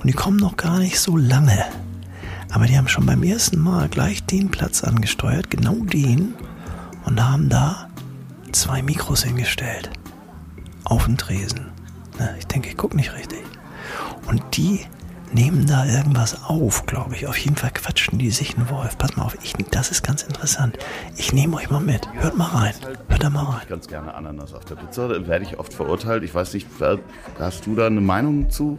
Und die kommen noch gar nicht so lange. Aber die haben schon beim ersten Mal gleich den Platz angesteuert, genau den, und haben da zwei Mikros hingestellt. Auf den Tresen. Na, ich denke, ich gucke nicht richtig. Und die nehmen da irgendwas auf, glaube ich. Auf jeden Fall quatschen die sich einen Wolf. Pass mal auf, ich, das ist ganz interessant. Ich nehme euch mal mit. Hört mal rein. Hört da mal rein. Ich ganz gerne Ananas auf der Pizza. Da werde ich oft verurteilt. Ich weiß nicht, wer- hast du da eine Meinung zu?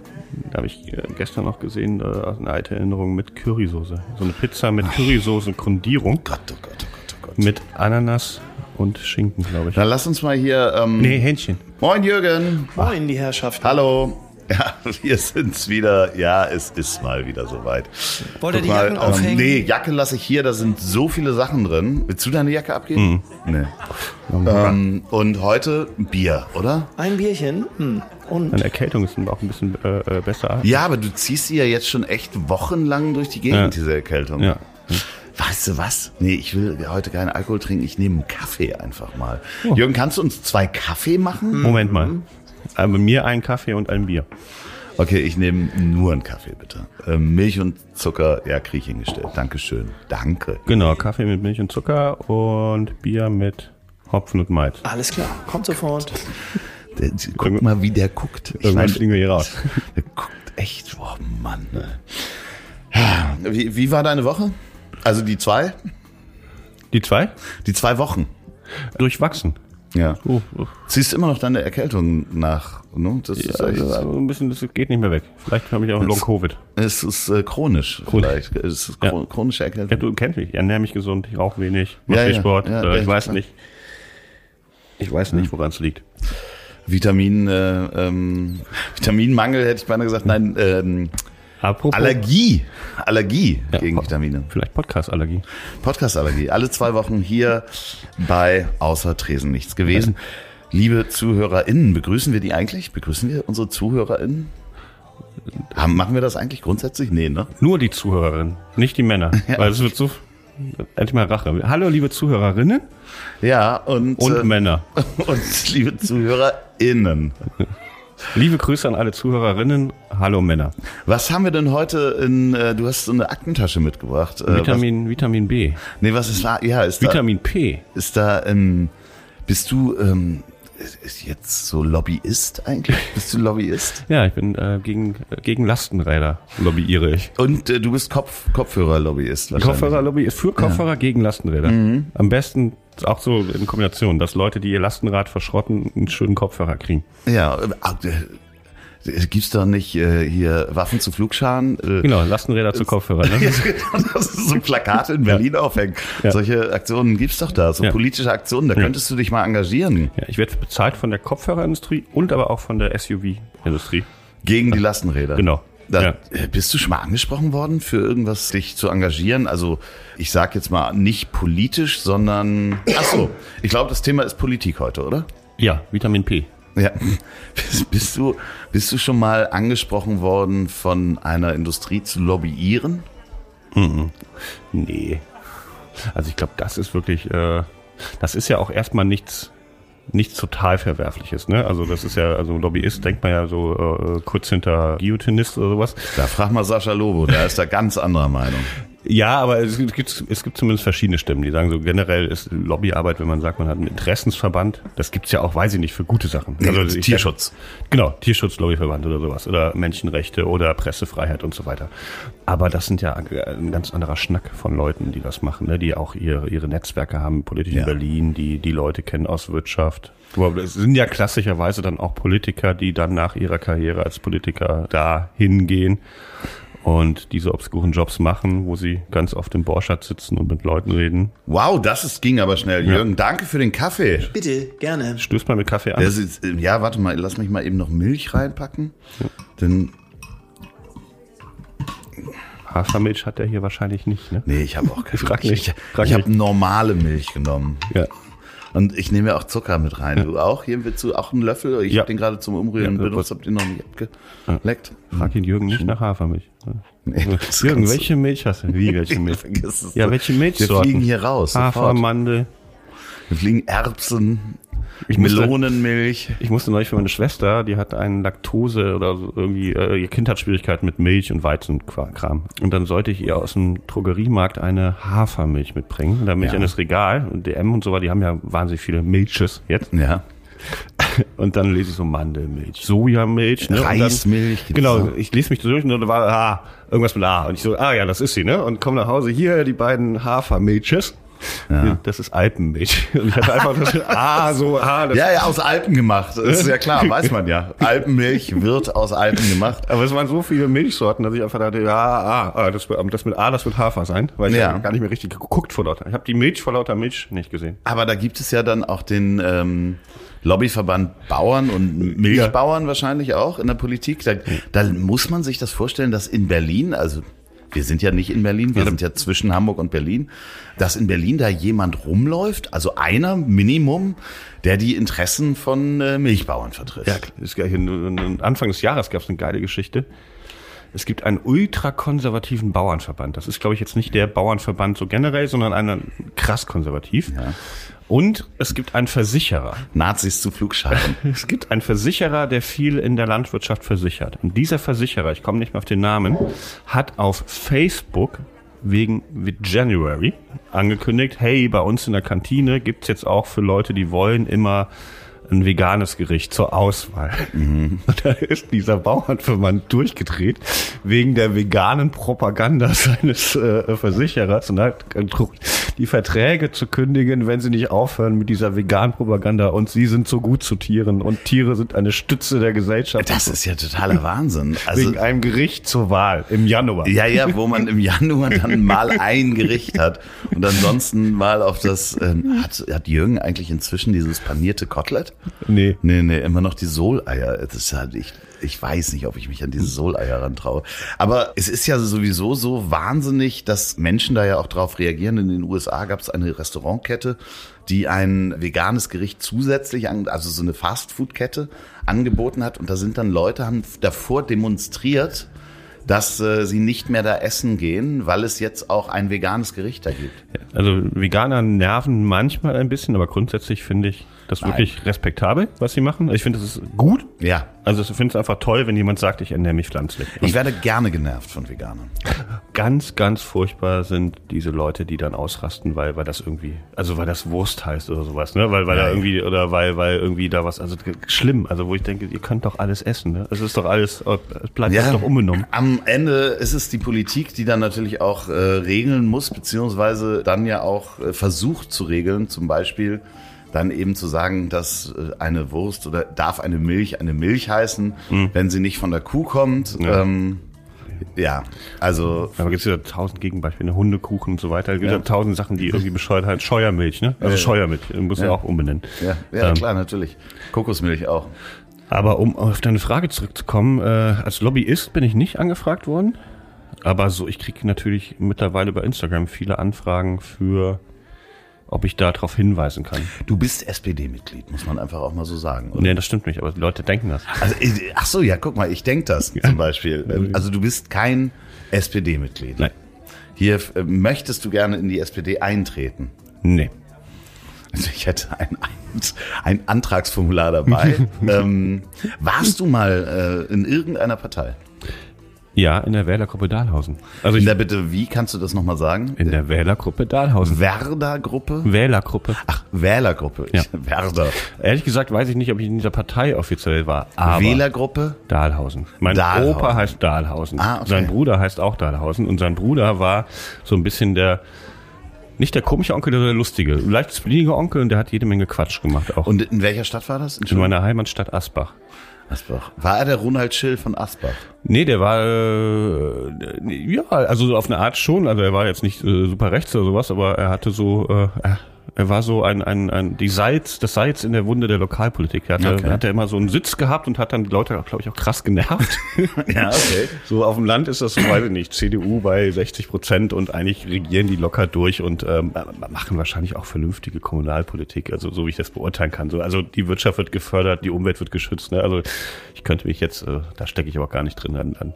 Da habe ich äh, gestern noch gesehen, äh, aus einer alten Erinnerung mit Currysoße. So eine Pizza mit Currysoße-Grundierung Gott, oh Gott, oh Gott, oh Gott. mit Ananas und Schinken, glaube ich. Dann lass uns mal hier. Ähm, Nee, Hähnchen. Moin Jürgen. Moin, die Herrschaft. Hallo. Ja, wir sind's wieder. Ja, es ist mal wieder soweit. Wollt ihr die Jacken ähm, aufhängen? Nee, Jacke lasse ich hier. Da sind so viele Sachen drin. Willst du deine Jacke abgeben? Mhm. Nee. Ähm, und heute Bier, oder? Ein Bierchen. Hm. Und Meine Erkältung ist auch ein bisschen äh, äh, besser. Ja, aber du ziehst sie ja jetzt schon echt wochenlang durch die Gegend, Ja. diese Erkältung. Ja. Weißt du was? Nee, ich will heute keinen Alkohol trinken. Ich nehme einen Kaffee einfach mal. Jürgen, kannst du uns zwei Kaffee machen? Moment mal. Aber mir ein Kaffee und ein Bier. Okay, ich nehme nur einen Kaffee, bitte. Ähm, Milch und Zucker, ja, krieg ich hingestellt. Dankeschön. Danke. Genau, Kaffee mit Milch und Zucker und Bier mit Hopfen und Malz. alles klar. Kommt sofort. Der, guck mal, wie der guckt. Ich Irgendwann fliegen wir hier raus. der guckt echt, oh Mann. Ne. Wie, wie war deine Woche? Also die zwei? Die zwei? Die zwei Wochen. Durchwachsen. Ja. Oh, oh. Ziehst immer noch deine Erkältung nach, ne? Das ist Ja, echt, also, aber ein bisschen, das geht nicht mehr weg. Vielleicht habe ich auch Long-Covid. es ist äh, chronisch, vielleicht. Es ist Ja. chronische Ja, Erkältung. du kennst mich. Ich ernähre mich gesund, ich rauche wenig, mache Ja, viel ja. Sport. Ja, äh, ja, ich weiß klar. nicht. Ich weiß nicht, woran es liegt. Vitamin, äh, ähm, Vitaminmangel hätte ich beinahe gesagt. Nein, ähm, Apropos, Allergie. Allergie Ja, gegen po- Vitamine. Vielleicht Podcast-Allergie. Podcast-Allergie. Alle zwei Wochen hier bei Außer Tresen nichts gewesen. Liebe ZuhörerInnen, begrüßen wir die eigentlich? Begrüßen wir unsere ZuhörerInnen? Haben, machen wir das eigentlich grundsätzlich? Nee, ne? Nur die Zuhörerinnen, nicht die Männer. Weil es wird so. Endlich mal Rache. Hallo, liebe Zuhörerinnen Ja, und, und äh, Männer. und liebe ZuhörerInnen. Liebe Grüße an alle Zuhörerinnen. Hallo, Männer. Was haben wir denn heute in, äh, du hast so eine Aktentasche mitgebracht. Äh, Vitamin, Vitamin B. Was, nee, was ist da? Ja, ist da, Vitamin P. ist da, ähm, bist du, ähm, ist jetzt so Lobbyist eigentlich? Bist du Lobbyist? Ja, ich bin äh, gegen, äh, gegen Lastenräder lobbyiere ich. Und äh, du bist Kopf, Kopfhörer-Lobbyist wahrscheinlich. Kopfhörerlobby ist für Kopfhörer gegen Lastenräder. Am besten auch so in Kombination, dass Leute, die ihr Lastenrad verschrotten, einen schönen Kopfhörer kriegen. Ja, äh, äh, gibt's doch nicht äh, hier Waffen zu Flugscharen? Äh, Genau, Lastenräder zu Kopfhörern. Ja, Ne? genau, das ist so Plakate in Berlin aufhängen. Ja. Solche Aktionen gibt's doch da, so Ja. politische Aktionen, da könntest du dich mal engagieren Ja, ich werde bezahlt von der Kopfhörerindustrie und aber auch von der SUV-Industrie. gegen die Lastenräder. Genau. Da, Ja. äh, Bist du schon mal angesprochen worden, für irgendwas dich zu engagieren? Also ich sag jetzt mal nicht politisch, sondern ach so, ich glaube, das Thema ist Politik heute, oder? Ja, Vitamin P. Ja. Bist, du bist du schon mal angesprochen worden, von einer Industrie zu lobbyieren? Nee. Also ich glaube, das ist wirklich, äh, das ist ja auch erstmal nichts, nichts total Verwerfliches. Ne? Also das ist ja, also Lobbyist denkt man ja so äh, kurz hinter Guillotinist oder sowas. Da frag mal Sascha Lobo, der ist da ganz anderer Meinung. Ja, aber es gibt, es gibt zumindest verschiedene Stimmen, die sagen so, generell ist Lobbyarbeit, wenn man sagt, man hat einen Interessensverband, das gibt's ja auch, weiß ich nicht, für gute Sachen. Also ich- Tierschutz. Genau, Tierschutzlobbyverband oder sowas oder Menschenrechte oder Pressefreiheit und so weiter. Aber das sind ja ein ganz anderer Schnack von Leuten, die das machen, ne? die auch ihre, ihre Netzwerke haben, politisch Ja. in Berlin, die die Leute kennen aus Wirtschaft. Es sind ja klassischerweise dann auch Politiker, die dann nach ihrer Karriere als Politiker da hingehen und diese obskuren Jobs machen, wo sie ganz oft im Borschatz sitzen und mit Leuten reden. Wow, das ist, ging aber schnell. Jürgen, danke für den Kaffee. Bitte, gerne. Stößt mal mit Kaffee an. Das ist, äh, ja, warte mal, lass mich mal eben noch Milch reinpacken. Denn Hafermilch hat er hier wahrscheinlich nicht, ne? Nee, ich habe auch keine Frag Milch. nicht. Ich, Frag ich habe normale Milch genommen. Ja. Und ich nehme ja auch Zucker mit rein. Du auch? Hier willst du auch einen Löffel? Ich Ja. habe den gerade zum Umrühren Ja, benutzt, hab den noch nicht abgeleckt. Frag ihn Jürgen nicht nach Hafermilch. Nee, das Jürgen, welche Milch hast du? Wie, welche Milch? Ja, welche Wir Milchsorten? fliegen hier raus. Hafer. Mandel. Wir fliegen Erbsen, Ich musste- Melonenmilch. Ich musste neulich für meine Schwester, die hat einen Laktose oder so irgendwie, äh, ihr Kind hat Schwierigkeiten mit Milch und Weizenkram. Und dann sollte ich ihr aus dem Drogeriemarkt eine Hafermilch mitbringen. Und dann bin ich Ja. in das Regal und DM und so weiter, die haben ja wahnsinnig viele Milches jetzt. Ja. Und dann lese ich so Mandelmilch, Sojamilch, ne? Dann- Reismilch. gibt's Genau, ich lese mich durch und da war ah, irgendwas mit A. Und ich so, ah ja, das ist sie, ne? Und komme nach Hause, hier die beiden Hafermilches. Ja. Das ist Alpenmilch. Und ich hatte einfach das, ah, so, ah, das Ja, ja, aus Alpen gemacht. Das ist ja klar, weiß man ja. Alpenmilch wird aus Alpen gemacht. Aber es waren so viele Milchsorten, dass ich einfach dachte, ja, ah, ah, das, das mit A, das wird Hafer sein, weil ich ja. gar nicht mehr richtig geguckt vor lauter. Ich habe die Milch vor lauter Milch nicht gesehen. Aber da gibt es ja dann auch den ähm, Lobbyverband Bauern und Milchbauern wahrscheinlich auch in der Politik. Da, da muss man sich das vorstellen, dass in Berlin, also wir sind ja nicht in Berlin, wir sind ja zwischen Hamburg und Berlin, dass in Berlin da jemand rumläuft, also einer Minimum, der die Interessen von äh, Milchbauern vertritt. Ja, ist gleich in, Anfang des Jahres gab es eine geile Geschichte. Es gibt einen ultrakonservativen Bauernverband. Das ist, glaube ich, jetzt nicht der Bauernverband so generell, sondern einer krass konservativ. Ja. Und es gibt einen Versicherer. Nazis zu Flugscharen. Es gibt einen Versicherer, der viel in der Landwirtschaft versichert. Und dieser Versicherer, ich komme nicht mehr auf den Namen, hat auf Facebook wegen January angekündigt, hey, bei uns in der Kantine gibt's jetzt auch für Leute, die wollen, immer ein veganes Gericht zur Auswahl. Und da ist dieser Bauernverband durchgedreht wegen der veganen Propaganda seines äh, Versicherers und hat gedruckt, die Verträge zu kündigen, wenn sie nicht aufhören mit dieser veganen Propaganda und sie sind so gut zu Tieren und Tiere sind eine Stütze der Gesellschaft. Das ist ja totaler Wahnsinn. Also, wegen einem Gericht zur Wahl im Januar. Ja, ja, wo man im Januar dann mal ein Gericht hat und ansonsten mal auf das. Ähm, hat, hat Jürgen eigentlich inzwischen dieses panierte Kotelett? Nee. Nee, nee, immer noch die Soleier. Das ist halt, ich, ich weiß nicht, ob ich mich an diese Soleier rantraue. Aber es ist ja sowieso so wahnsinnig, dass Menschen da ja auch drauf reagieren. In den USA gab es eine Restaurantkette, die ein veganes Gericht zusätzlich an, also so eine Fastfood-Kette angeboten hat. Und da sind dann Leute, haben davor demonstriert, dass äh, sie nicht mehr da essen gehen, weil es jetzt auch ein veganes Gericht da gibt. Also Veganer nerven manchmal ein bisschen, aber grundsätzlich finde ich das Nein. wirklich respektabel, was sie machen. Ich finde, das ist gut. Ja. Also ich finde es einfach toll, wenn jemand sagt, ich ernähre mich pflanzlich. Ich werde gerne genervt von Veganern. Ganz, ganz furchtbar sind diese Leute, die dann ausrasten, weil, weil das irgendwie, also weil das Wurst heißt oder sowas, ne? Weil, weil Ja, da irgendwie, oder weil, weil irgendwie da was, also schlimm, also wo ich denke, ihr könnt doch alles essen, ne? Es ist doch alles, es bleibt Ja, doch unbenommen. Am Ende ist es die Politik, die dann natürlich auch äh, regeln muss, beziehungsweise dann ja auch äh, versucht zu regeln, zum Beispiel dann eben zu sagen, dass äh, eine Wurst oder darf eine Milch eine Milch heißen, wenn sie nicht von der Kuh kommt. Ja. Ähm, ja, also Aber gibt es ja tausend Gegenbeispiele, Hundekuchen und so weiter. Es gibt Ja. ja tausend Sachen, die irgendwie bescheuert halt. Scheuermilch, ne? Also Ja. Scheuermilch, muss ja. Ja. auch umbenennen. ja, ja Ähm, klar, natürlich. Kokosmilch auch. Aber um auf deine Frage zurückzukommen, äh, als Lobbyist bin ich nicht angefragt worden. Aber so, ich kriege natürlich mittlerweile bei Instagram viele Anfragen für, ob ich da darauf hinweisen kann. Du bist SPD-Mitglied, muss man einfach auch mal so sagen. oder? Nee, das stimmt nicht, aber die Leute denken das. Also, ach so, ja, guck mal, ich denk das zum Beispiel. Also du bist kein SPD-Mitglied. Nein. Hier äh, möchtest du gerne in die SPD eintreten. Nee. Also ich hätte ein, ein Antragsformular dabei. ähm, warst du mal äh, in irgendeiner Partei? Ja, in der Wählergruppe Dahlhausen. Also In der Bitte, wie kannst du das nochmal sagen? in der Wählergruppe Dahlhausen. Werder-Gruppe? Wählergruppe. Ach, Wählergruppe. Ja. Werder. Ehrlich gesagt weiß ich nicht, ob ich in dieser Partei offiziell war. Aber Wählergruppe? Dahlhausen. Mein Dahlhausen. Opa heißt Dahlhausen. Ah, okay. Sein Bruder heißt auch Dahlhausen. Und sein Bruder war so ein bisschen der, nicht der komische Onkel, der lustige, leicht splinige Onkel und der hat jede Menge Quatsch gemacht auch. Und in welcher Stadt war das? in meiner Heimatstadt Asbach. Asbach. War er der Ronald Schill von Asbach? Nee, der war, äh, ja, also auf eine Art schon. Also er war jetzt nicht äh, super rechts oder sowas, aber er hatte so, äh, Er war so ein, ein, ein die Salz, das Salz in der Wunde der Lokalpolitik. Er hatte, Okay. hat er immer so einen Sitz gehabt und hat dann die Leute, glaube ich, auch krass genervt. Ja, okay. So auf dem Land ist das so, weiß ich nicht, CDU bei 60 Prozent und eigentlich regieren die locker durch und ähm, machen wahrscheinlich auch vernünftige Kommunalpolitik, also so wie ich das beurteilen kann. So, also die Wirtschaft wird gefördert, die Umwelt wird geschützt. Ne? Also ich könnte mich jetzt, äh, da stecke ich aber gar nicht drin, an, an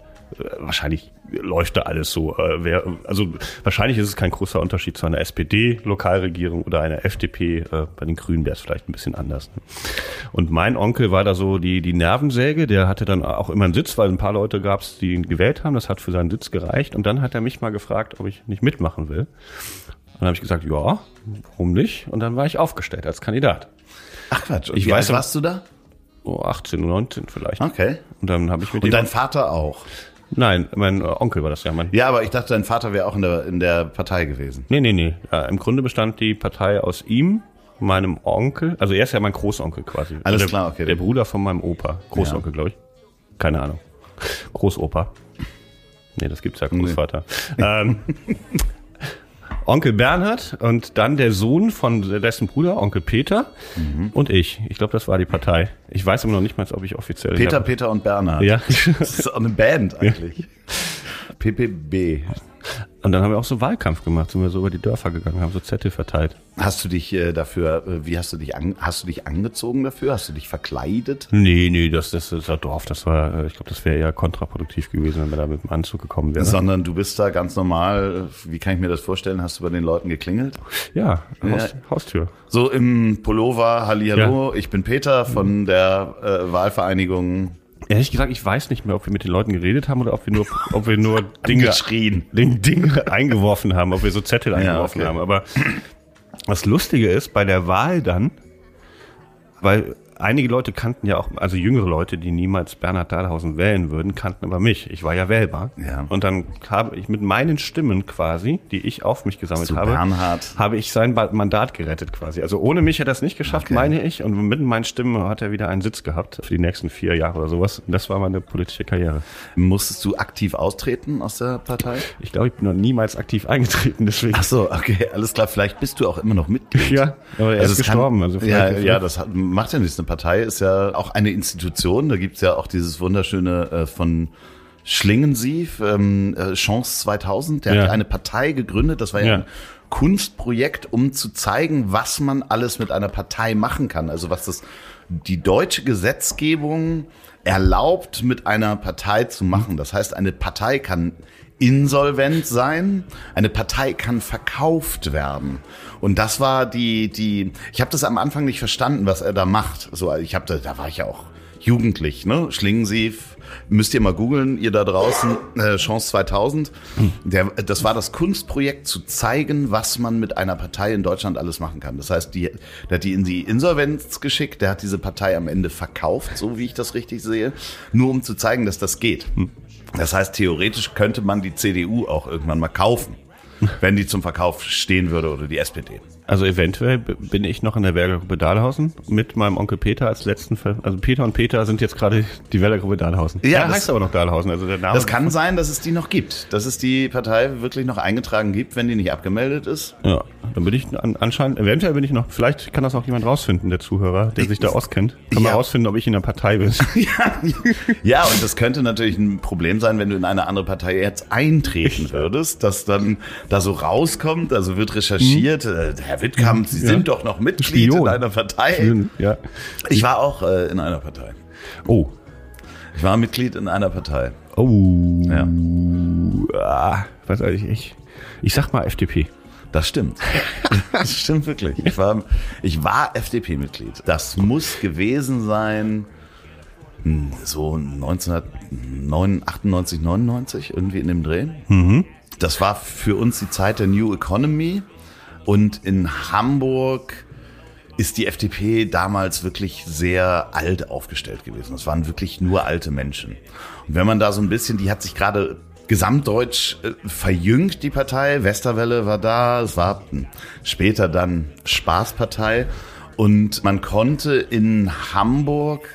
wahrscheinlich läuft da alles so. Äh, wer, also wahrscheinlich ist es kein großer Unterschied zu einer SPD-Lokalregierung oder einer FDP. Äh, bei den Grünen wäre es vielleicht ein bisschen anders. Ne? Und mein Onkel war da so die, die Nervensäge, der hatte dann auch immer einen Sitz, weil ein paar Leute gab es, die ihn gewählt haben. Das hat für seinen Sitz gereicht. Und dann hat er mich mal gefragt, ob ich nicht mitmachen will. Und dann habe ich gesagt, ja, warum nicht? Und dann war ich aufgestellt als Kandidat. Ach Quatsch. Und Ich wie weiß warst du da? Oh, 18, 19 vielleicht. Okay. Und dann habe ich mit Und dein Vater auch? Nein, mein Onkel war das ja. Mein, Ja, aber ich dachte, dein Vater wäre auch in der, in der Partei gewesen. Nee, nee, nee. Ja, Im Grunde bestand die Partei aus ihm, meinem Onkel. Also er ist ja mein Großonkel quasi. Alles der, klar, okay. Der Bruder von meinem Opa. Großonkel, glaube ich. Keine Ahnung. Großopa. Nee, das gibt's ja, Großvater. Ähm, Onkel Bernhard und dann der Sohn von dessen Bruder, Onkel Peter Mhm. und ich. Ich glaube, das war die Partei. Ich weiß immer noch nicht mal, ob ich offiziell... Peter, ja, Peter und Bernhard. Ja. Das ist auch eine Band eigentlich. PPB. Und dann haben wir auch so Wahlkampf gemacht, sind wir so über die Dörfer gegangen, haben so Zettel verteilt. Hast du dich äh, dafür, äh, wie hast du dich an, hast du dich angezogen dafür? Hast du dich verkleidet? Nee, nee, das, das ist ja Dorf. Das war, äh, ich glaube, das wäre eher kontraproduktiv gewesen, wenn wir da mit dem Anzug gekommen wären. Sondern du bist da ganz normal, wie kann ich mir das vorstellen? Hast du bei den Leuten geklingelt? Ja, Haus, Haustür. So im Pullover, Hallihallo, ich bin Peter von der äh, Wahlvereinigung. Ehrlich gesagt, ich weiß nicht mehr, ob wir mit den Leuten geredet haben oder ob wir nur, ob wir nur Dinge, Geschrien. Dinge, Dinge eingeworfen haben, ob wir so Zettel eingeworfen okay. haben. Aber das Lustige ist, bei der Wahl dann, weil einige Leute kannten ja auch, also jüngere Leute, die niemals Bernhard Dahlhausen wählen würden, kannten aber mich. Ich war ja wählbar. Ja. Und dann habe ich mit meinen Stimmen quasi, die ich auf mich gesammelt Zu habe, Bernhard. habe ich sein Mandat gerettet quasi. Also ohne mich hätte er es nicht geschafft, Okay. meine ich. Und mit meinen Stimmen hat er wieder einen Sitz gehabt für die nächsten vier Jahre oder sowas. Das war meine politische Karriere. Musstest du aktiv austreten aus der Partei? Ich glaube, ich bin noch niemals aktiv eingetreten, deswegen. Ach so, okay, alles klar. Vielleicht bist du auch immer noch Mitglied. Ja, aber er ist es kann- gestorben. also ja, ja, das hat, macht ja nichts. Eine Partei ist ja auch eine Institution. Da gibt's ja auch dieses wunderschöne äh, von Schlingensief, ähm, äh, Chance 2000. Der Ja. hat eine Partei gegründet. Das war ja, Ja. ein Kunstprojekt, um zu zeigen, was man alles mit einer Partei machen kann. Also was das die deutsche Gesetzgebung erlaubt, mit einer Partei zu machen. Das heißt, eine Partei kann insolvent sein, eine Partei kann verkauft werden. Und das war die, die, ich habe das am Anfang nicht verstanden, was er da macht. So, ich habe da, da war ich ja auch jugendlich, ne? Schlingensief, müsst ihr mal googeln, ihr da draußen, äh, Chance 2000. Der, das war das Kunstprojekt zu zeigen, was man mit einer Partei in Deutschland alles machen kann. Das heißt, die, der hat die in die Insolvenz geschickt, der hat diese Partei am Ende verkauft, so wie ich das richtig sehe, nur um zu zeigen, dass das geht. Das heißt, theoretisch könnte man die CDU auch irgendwann mal kaufen, wenn die zum Verkauf stehen würde oder die SPD. Also eventuell bin ich noch in der Wählergruppe Dahlhausen mit meinem Onkel Peter als letzten Fall. Also Peter und Peter sind jetzt gerade die Wählergruppe Dahlhausen. Ja, er das- heißt aber noch Dahlhausen. Also der Name Das kann sein, dass es die noch gibt, dass es die Partei wirklich noch eingetragen gibt, wenn die nicht abgemeldet ist. Ja, dann bin ich an, anscheinend, eventuell bin ich noch, vielleicht kann das auch jemand rausfinden, der Zuhörer, der sich da auskennt. Kann Ja. mal rausfinden, ob ich in der Partei bin. Ja, und das könnte natürlich ein Problem sein, wenn du in eine andere Partei jetzt eintreten würdest, dass dann da so rauskommt, also wird recherchiert, äh, Herr Wittkamp, Sie sind doch noch Mitglied Spion. in einer Partei. ja. Ich war auch äh, in einer Partei. Oh. Ich war Mitglied in einer Partei. Oh. Ja. Ah, was ich, ich. Ich sag mal FDP. Das stimmt. Das stimmt wirklich. Ich war, ich war FDP-Mitglied. Das muss gewesen sein, hm, so 1998, 99, irgendwie in dem Dreh. Das war für uns die Zeit der New Economy. Und in Hamburg ist die FDP damals wirklich sehr alt aufgestellt gewesen. Es waren wirklich nur alte Menschen. Und wenn man da so ein bisschen, die hat sich gerade gesamtdeutsch äh, verjüngt, die Partei. Westerwelle war da, es war später dann Spaßpartei. Und man konnte in Hamburg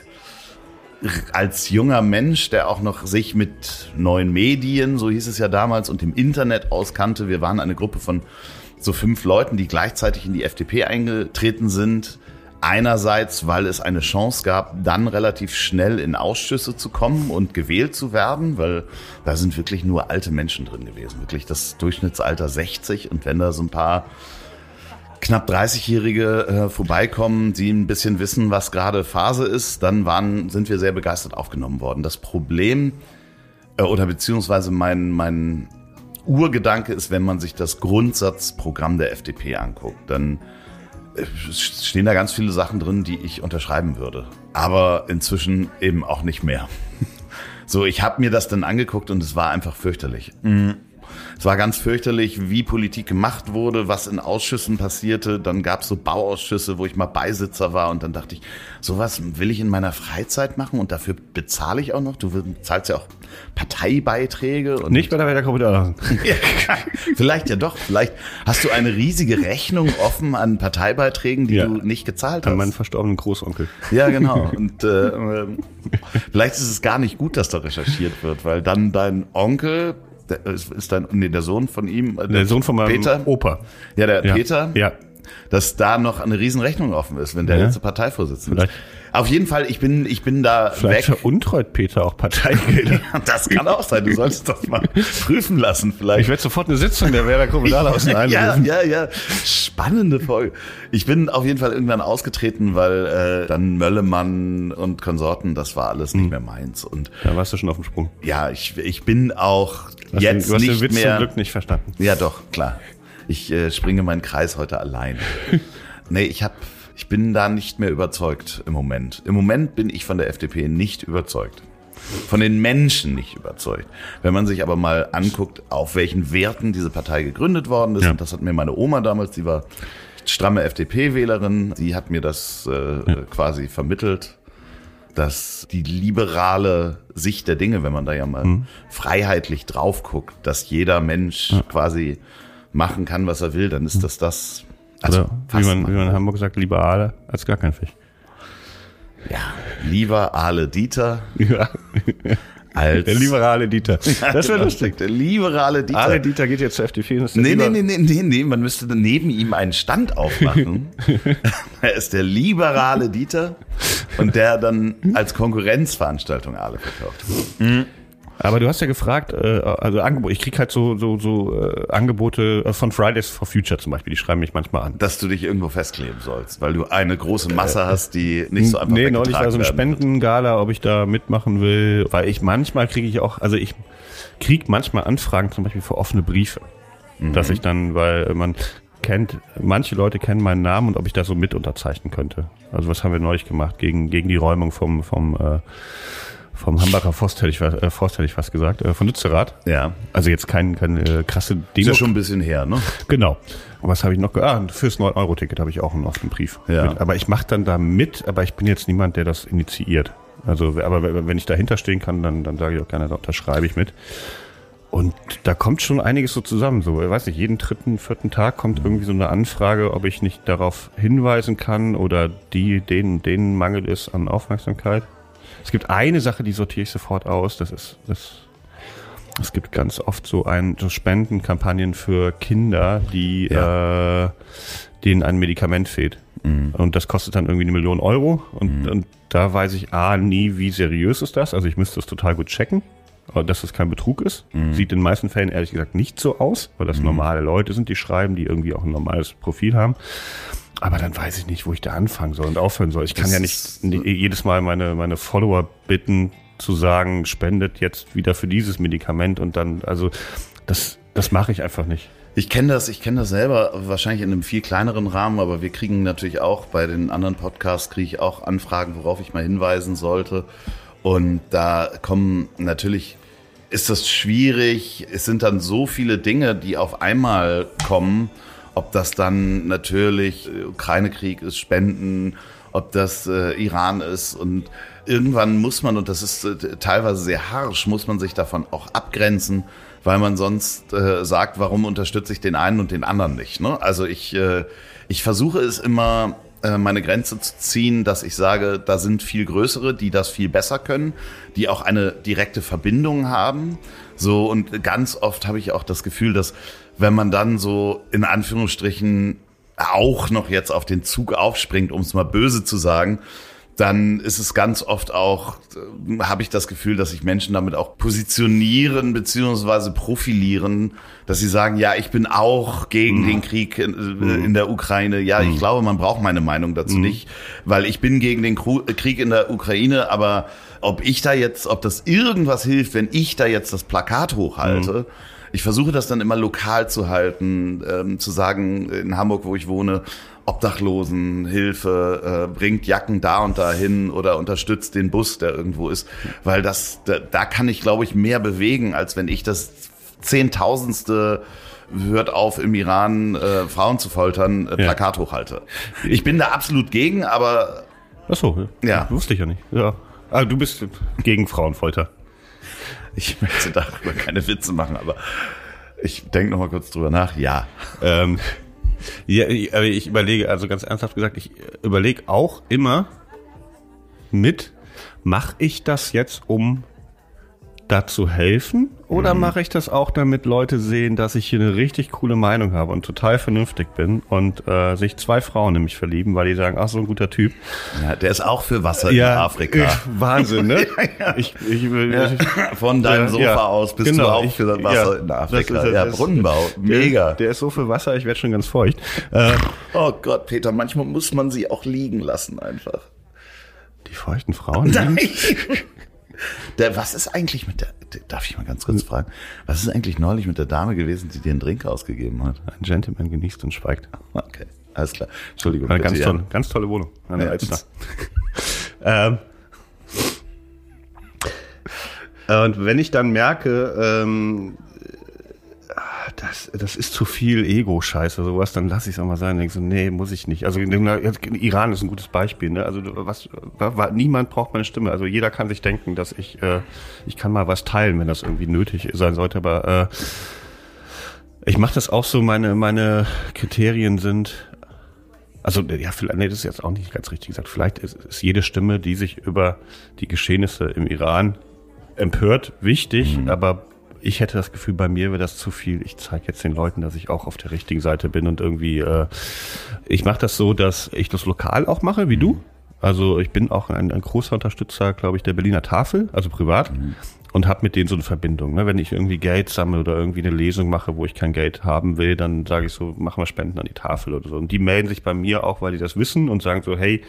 als junger Mensch, der auch noch sich mit neuen Medien, so hieß es ja damals, und dem Internet auskannte. Wir waren eine Gruppe von so fünf Leuten, die gleichzeitig in die FDP eingetreten sind. Einerseits, weil es eine Chance gab, dann relativ schnell in Ausschüsse zu kommen und gewählt zu werden, weil da sind wirklich nur alte Menschen drin gewesen. Wirklich das Durchschnittsalter 60 und wenn da so ein paar knapp 30-Jährige äh, vorbeikommen, die ein bisschen wissen, was gerade Phase ist, dann waren, sind wir sehr begeistert aufgenommen worden. Das Problem äh, oder beziehungsweise mein, mein Urgedanke ist, wenn man sich das Grundsatzprogramm der FDP anguckt, dann äh, stehen da ganz viele Sachen drin, die ich unterschreiben würde. Aber inzwischen eben auch nicht mehr. So, ich habe mir das dann angeguckt und es war einfach fürchterlich. Mhm. Es war ganz fürchterlich, wie Politik gemacht wurde, was in Ausschüssen passierte. Dann gab es so Bauausschüsse, wo ich mal Beisitzer war und dann dachte ich, sowas will ich in meiner Freizeit machen und dafür bezahle ich auch noch. Du zahlst ja auch Parteibeiträge. Und Nicht bei der Wetterkompetenz. ja, vielleicht ja doch. Vielleicht hast du eine riesige Rechnung offen an Parteibeiträgen, die Ja. du nicht gezahlt hast. An meinen verstorbenen Großonkel. Ja, genau. Und äh, ähm, vielleicht ist es gar nicht gut, dass da recherchiert wird, weil dann dein Onkel, der ist ist dein, nee, der Sohn von ihm, äh, Der Sohn von meinem Peter, Opa. ja, der Ja. Peter, Ja. dass da noch eine riesen Rechnung offen ist, wenn der Ja. letzte Parteivorsitzende ist. Auf jeden Fall, ich bin, ich bin da Vielleicht weg. veruntreut Peter auch Parteigelder. Das kann auch sein. Du solltest das mal prüfen lassen, vielleicht. Ich werde sofort eine Sitzung der Werder Kommunalhausen ja, einberufen. ja, ja. Spannende Folge. Ich bin auf jeden Fall irgendwann ausgetreten, weil äh, dann Möllemann und Konsorten, das war alles nicht mehr meins. Und Da warst du schon auf dem Sprung. ja, ich, ich bin auch hast jetzt den, du hast den Witz zum mehr. Glück nicht verstanden. Ja, doch, klar. Ich äh, springe meinen Kreis heute allein. nee, ich hab, ich bin da nicht mehr überzeugt im Moment. Im Moment bin ich von der FDP nicht überzeugt. Von den Menschen nicht überzeugt. Wenn man sich aber mal anguckt, auf welchen Werten diese Partei gegründet worden ist, Ja. und das hat mir meine Oma damals, die war stramme FDP-Wählerin, die hat mir das äh, quasi vermittelt, dass die liberale Sicht der Dinge, wenn man da ja mal Mhm. freiheitlich drauf guckt, dass jeder Mensch quasi machen kann, was er will, dann ist das das. Also Oder wie man, wie man in Hamburg sagt, lieber Aale als gar kein Fisch. ja, lieber Ale Dieter Ja. als Der liberale Dieter. Das wäre Genau, lustig. Der liberale Dieter. Aale Dieter geht jetzt zur FDP. und Nee, nee, nee, nee, nee, nee, man müsste dann neben ihm einen Stand aufmachen. er ist der liberale Dieter und der dann als Konkurrenzveranstaltung alle verkauft. Aber du hast ja gefragt, äh, also Angebot, ich krieg halt so so so äh, Angebote äh, von Fridays for Future zum Beispiel, die schreiben mich manchmal an. Dass du dich irgendwo festkleben sollst, weil du eine große Masse hast, die nicht so einfach nee, neulich war so ein werden wird. Spendengala, ob ich da mitmachen will, weil ich manchmal kriege ich auch, also ich krieg manchmal Anfragen zum Beispiel für offene Briefe, Mhm. dass ich dann, weil man kennt, manche Leute kennen meinen Namen und ob ich da so mit unterzeichnen könnte. Also was haben wir neulich gemacht gegen gegen die Räumung vom vom äh, vom Hambacher Forst hätte ich, äh, Forst hätte ich fast gesagt, äh, von Lützerath. Ja, Also jetzt kein, keine äh, krasse ist Demo. ja schon ein bisschen her, ne? Genau. Und was habe ich noch? Ah, fürs 9-Euro-Ticket habe ich auch einen offenen Brief. Ja. Mit. Aber ich mache dann da mit, aber ich bin jetzt niemand, der das initiiert. Also, aber wenn ich dahinter stehen kann, dann, dann sage ich auch gerne, da unterschreibe ich mit. Und da kommt schon einiges so zusammen. So, ich weiß nicht, jeden dritten, vierten Tag kommt irgendwie so eine Anfrage, ob ich nicht darauf hinweisen kann oder die, denen, denen Mangel ist an Aufmerksamkeit. Es gibt eine Sache, die sortiere ich sofort aus. Das ist, das, es gibt ganz oft so ein, so Spendenkampagnen für Kinder, die, äh, denen ein Medikament fehlt. Und das kostet dann irgendwie eine Million Euro. Und, und da weiß ich A, nie, wie seriös ist das. Also ich müsste es total gut checken, dass es kein Betrug ist. Sieht in den meisten Fällen ehrlich gesagt nicht so aus, weil das normale Leute sind, die schreiben, die irgendwie auch ein normales Profil haben. Aber dann weiß ich nicht, wo ich da anfangen soll und aufhören soll. Ich kann Das ja nicht nie- jedes Mal meine, meine Follower bitten, zu sagen, spendet jetzt wieder für dieses Medikament und dann, also das, das mache ich einfach nicht. Ich kenne das, ich kenne das selber, wahrscheinlich in einem viel kleineren Rahmen, aber wir kriegen natürlich auch bei den anderen Podcasts kriege ich auch Anfragen, worauf ich mal hinweisen sollte. Und da kommen natürlich, ist das schwierig. Es sind dann so viele Dinge, die auf einmal kommen. Ob das dann natürlich äh, Ukraine-Krieg ist, Spenden, ob das äh, Iran ist und irgendwann muss man, und das ist äh, teilweise sehr harsch, muss man sich davon auch abgrenzen, weil man sonst äh, sagt, warum unterstütze ich den einen und den anderen nicht. Ne? Also ich, äh, ich versuche es immer äh, meine Grenze zu ziehen, dass ich sage, da sind viel größere, die das viel besser können, die auch eine direkte Verbindung haben. So und ganz oft habe ich auch das Gefühl, dass wenn man dann so in Anführungsstrichen auch noch jetzt auf den Zug aufspringt, um es mal böse zu sagen, dann ist es ganz oft auch, äh, habe ich das Gefühl, dass sich Menschen damit auch positionieren beziehungsweise profilieren, dass sie sagen, ja, ich bin auch gegen mhm. den Krieg in, äh, in, der Ukraine. Ja, mhm. ich glaube, man braucht meine Meinung dazu mhm. nicht, weil ich bin gegen den Krieg in der Ukraine, aber ob ich da jetzt, ob das irgendwas hilft, wenn ich da jetzt das Plakat hochhalte, mhm. Ich versuche das dann immer lokal zu halten, ähm, zu sagen, in Hamburg, wo ich wohne, Obdachlosen Hilfe, äh, bringt Jacken da und dahin oder unterstützt den Bus, der irgendwo ist. Weil das, da, da kann ich, glaube ich, mehr bewegen, als wenn ich das Zehntausendste hört auf, im Iran äh, Frauen zu foltern, äh, Plakat ja. hochhalte. Ich bin da absolut gegen, aber. Ach so, ja. ja. Wusste ich ja nicht. Ja. Ah, du bist gegen Frauenfolter. Ich möchte darüber keine Witze machen, aber ich denke noch mal kurz drüber nach. Ja. Ähm, ja, ich überlege, also ganz ernsthaft gesagt, ich überlege auch immer mit, mache ich das jetzt, um da zu helfen? Oder mhm. mache ich das auch, damit Leute sehen, dass ich hier eine richtig coole Meinung habe und total vernünftig bin und äh, sich zwei Frauen nämlich verlieben, weil die sagen, ach, so ein guter Typ. Ja, der ist auch für Wasser ja, in Afrika. Ich, Wahnsinn, ne? ja, ich, ich, ich, Von deinem Sofa aus bist genau, du auch für Wasser in Afrika. Ist, ja, Brunnenbau, mega. Der, der, ist so für Wasser, ich werde schon ganz feucht. Äh, oh Gott, Peter, manchmal muss man sie auch liegen lassen einfach. Die feuchten Frauen? Nein. Der, was ist eigentlich mit der, darf ich mal ganz kurz fragen, was ist eigentlich neulich mit der Dame gewesen, die dir einen Drink ausgegeben hat? Ein Gentleman genießt und schweigt. Okay, alles klar. Entschuldigung. Eine ganz, tolle, ganz tolle Wohnung der ja, ähm, und wenn ich dann merke, ähm, das, das ist zu viel Ego-Scheiße, sowas, dann lasse ich es auch mal sein. Denke so, nee, muss ich nicht. Also Iran ist ein gutes Beispiel. Ne? Also was, niemand braucht meine Stimme. Also jeder kann sich denken, dass ich, äh, ich kann mal was teilen, wenn das irgendwie nötig sein sollte. Aber äh, ich mache das auch so. Meine meine Kriterien sind also ja, vielleicht, nee, das ist jetzt auch nicht ganz richtig gesagt. Vielleicht ist, ist jede Stimme, die sich über die Geschehnisse im Iran empört, wichtig, mhm. aber ich hätte das Gefühl, bei mir wäre das zu viel. Ich zeige jetzt den Leuten, dass ich auch auf der richtigen Seite bin und irgendwie, äh, ich mache das so, dass ich das lokal auch mache, wie mhm. du. Also ich bin auch ein, ein großer Unterstützer, glaube ich, der Berliner Tafel, also privat. Mhm. Und habe mit denen so eine Verbindung. Ne? Wenn ich irgendwie Geld sammle oder irgendwie eine Lesung mache, wo ich kein Geld haben will, dann sage ich so, machen wir Spenden an die Tafel oder so. Und die melden sich bei mir auch, weil die das wissen und sagen so, hey,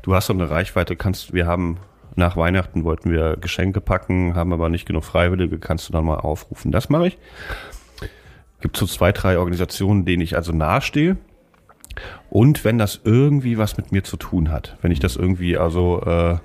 du hast doch eine Reichweite, kannst, wir haben nach Weihnachten wollten wir Geschenke packen, haben aber nicht genug Freiwillige, kannst du dann mal aufrufen. Das mache ich. Gibt so zwei, drei Organisationen, denen ich also nahestehe. Und wenn das irgendwie was mit mir zu tun hat, wenn ich das irgendwie also äh,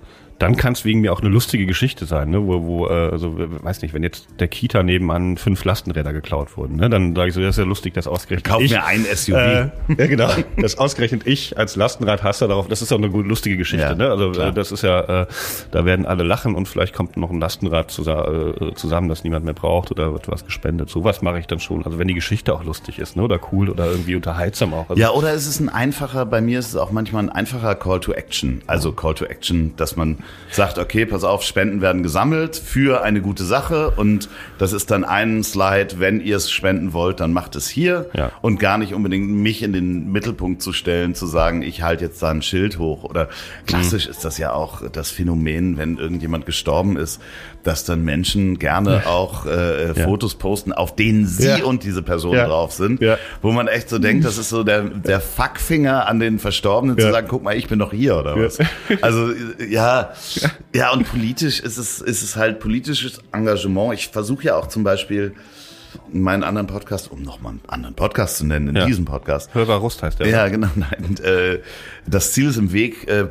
dann kann es wegen mir auch eine lustige Geschichte sein, ne? wo, wo äh, also weiß nicht, wenn jetzt der Kita nebenan fünf Lastenräder geklaut wurden, ne? dann sage ich so, das ist ja lustig, dass ausgerechnet Kauf ich, mir ein SUV. Äh, ja genau, das ausgerechnet ich als Lastenradhasser darauf, das ist auch eine lustige Geschichte, ja, ne? also äh, das ist ja, äh, da werden alle lachen und vielleicht kommt noch ein Lastenrad zusammen, äh, zusammen, das niemand mehr braucht oder wird was gespendet. Sowas mache ich dann schon, also wenn die Geschichte auch lustig ist, ne? oder cool oder irgendwie unterhaltsam auch. Also ja, oder ist es ein einfacher, bei mir ist es auch manchmal ein einfacher Call to Action, also Call to Action, dass man sagt, okay, pass auf, Spenden werden gesammelt für eine gute Sache und das ist dann ein Slide, wenn ihr es spenden wollt, dann macht es hier ja. und gar nicht unbedingt mich in den Mittelpunkt zu stellen, zu sagen, ich halte jetzt da ein Schild hoch oder klassisch mhm. ist das ja auch das Phänomen, wenn irgendjemand gestorben ist, dass dann Menschen gerne auch äh, ja. Fotos posten, auf denen sie ja. und diese Person drauf sind, wo man echt so denkt, das ist so der, der Fuckfinger an den Verstorbenen zu sagen, guck mal, ich bin doch hier oder was. Also ja, ja, und politisch ist es, ist es halt politisches Engagement. Ich versuche ja auch zum Beispiel in meinen anderen Podcast, um nochmal einen anderen Podcast zu nennen, in ja. diesem Podcast. Hörer Rust heißt der. Ja, genau. Nein, äh, das Ziel ist im Weg, äh,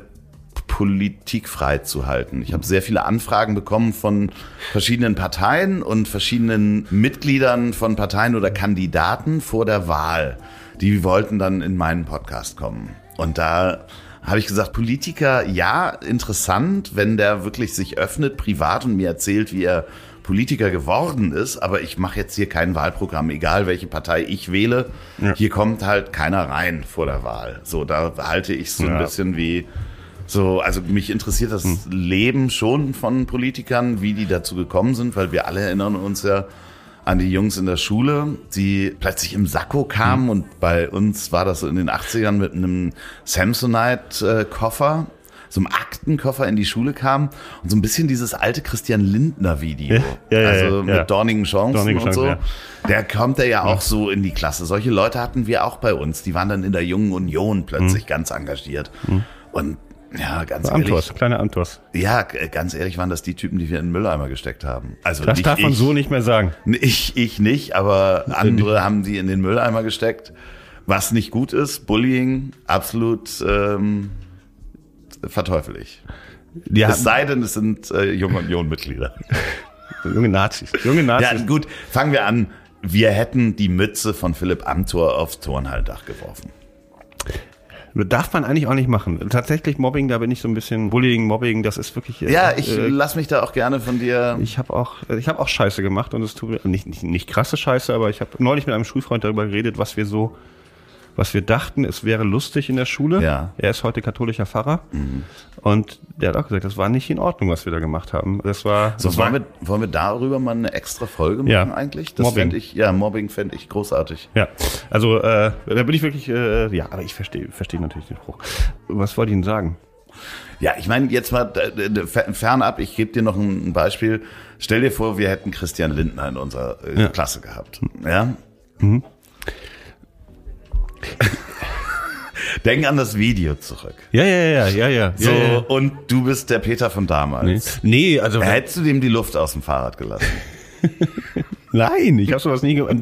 Politik frei zu halten. Ich habe sehr viele Anfragen bekommen von verschiedenen Parteien und verschiedenen Mitgliedern von Parteien oder Kandidaten vor der Wahl. Die wollten dann in meinen Podcast kommen. Und da habe ich gesagt, Politiker, ja, interessant, wenn der wirklich sich öffnet, privat und mir erzählt, wie er Politiker geworden ist, aber ich mache jetzt hier kein Wahlprogramm, egal welche Partei ich wähle. Ja. Hier kommt halt keiner rein vor der Wahl. So, da halte ich so ein Ja. bisschen wie so, also mich interessiert das Leben schon von Politikern, wie die dazu gekommen sind, weil wir alle erinnern uns ja an die Jungs in der Schule, die plötzlich im Sakko kamen und bei uns war das so in den 80ern mit einem Samsonite-Koffer, so einem Aktenkoffer in die Schule kamen und so ein bisschen dieses alte Christian Lindner-Video, Ja, ja, ja, also ja. mit Dornigen Chancen Dornigen und so. Chancen, Der kommt ja, ja auch so in die Klasse. Solche Leute hatten wir auch bei uns. Die waren dann in der Jungen Union Mhm. plötzlich ganz engagiert. Und ja, ganz Amtors, ehrlich, kleine Amtors. ja, ganz ehrlich waren das die Typen, die wir in den Mülleimer gesteckt haben. Also Das darf man ich, so nicht mehr sagen. Ich, ich nicht, aber andere haben die in den Mülleimer gesteckt. Was nicht gut ist, Bullying, absolut ähm, verteufel ich. Die Es sei denn, es sind äh, junge Union-Mitglieder. junge Nazis. Junge Nazis. Ja, gut, fangen wir an. Wir hätten die Mütze von Philipp Amthor aufs Turnhalldach geworfen. Darf man eigentlich auch nicht machen. Tatsächlich Mobbing, da bin ich so ein bisschen Bullying, Mobbing, das ist wirklich. äh, Ja, ich äh, lass mich da auch gerne von dir. ich habe auch, ich habe auch Scheiße gemacht und es tut mir nicht, nicht, nicht krasse Scheiße, aber ich habe neulich mit einem Schulfreund darüber geredet, was wir so, was wir dachten, es wäre lustig in der Schule. Ja. Mhm. Er ist heute katholischer Pfarrer und der hat auch gesagt, das war nicht in Ordnung, was wir da gemacht haben. Das war, So, das wollen war wir, wollen wir darüber mal eine extra Folge machen Ja. eigentlich? Das Mobbing. fänd ich, ja, Mobbing fände ich großartig. Ja, also äh, da bin ich wirklich, äh, ja, aber ich verstehe verstehe natürlich den Spruch. Was wollte ich Ihnen sagen? Ja, ich meine, jetzt mal fer- fernab, ich gebe dir noch ein Beispiel. Stell dir vor, wir hätten Christian Lindner in unserer äh, Ja. Klasse gehabt. Ja? Denk an das Video zurück. Ja, ja, ja, ja, ja. So, ja, ja. und du bist der Peter von damals. Nee, also Hättest du dem die Luft aus dem Fahrrad gelassen? nein, ich habe sowas nie gemacht.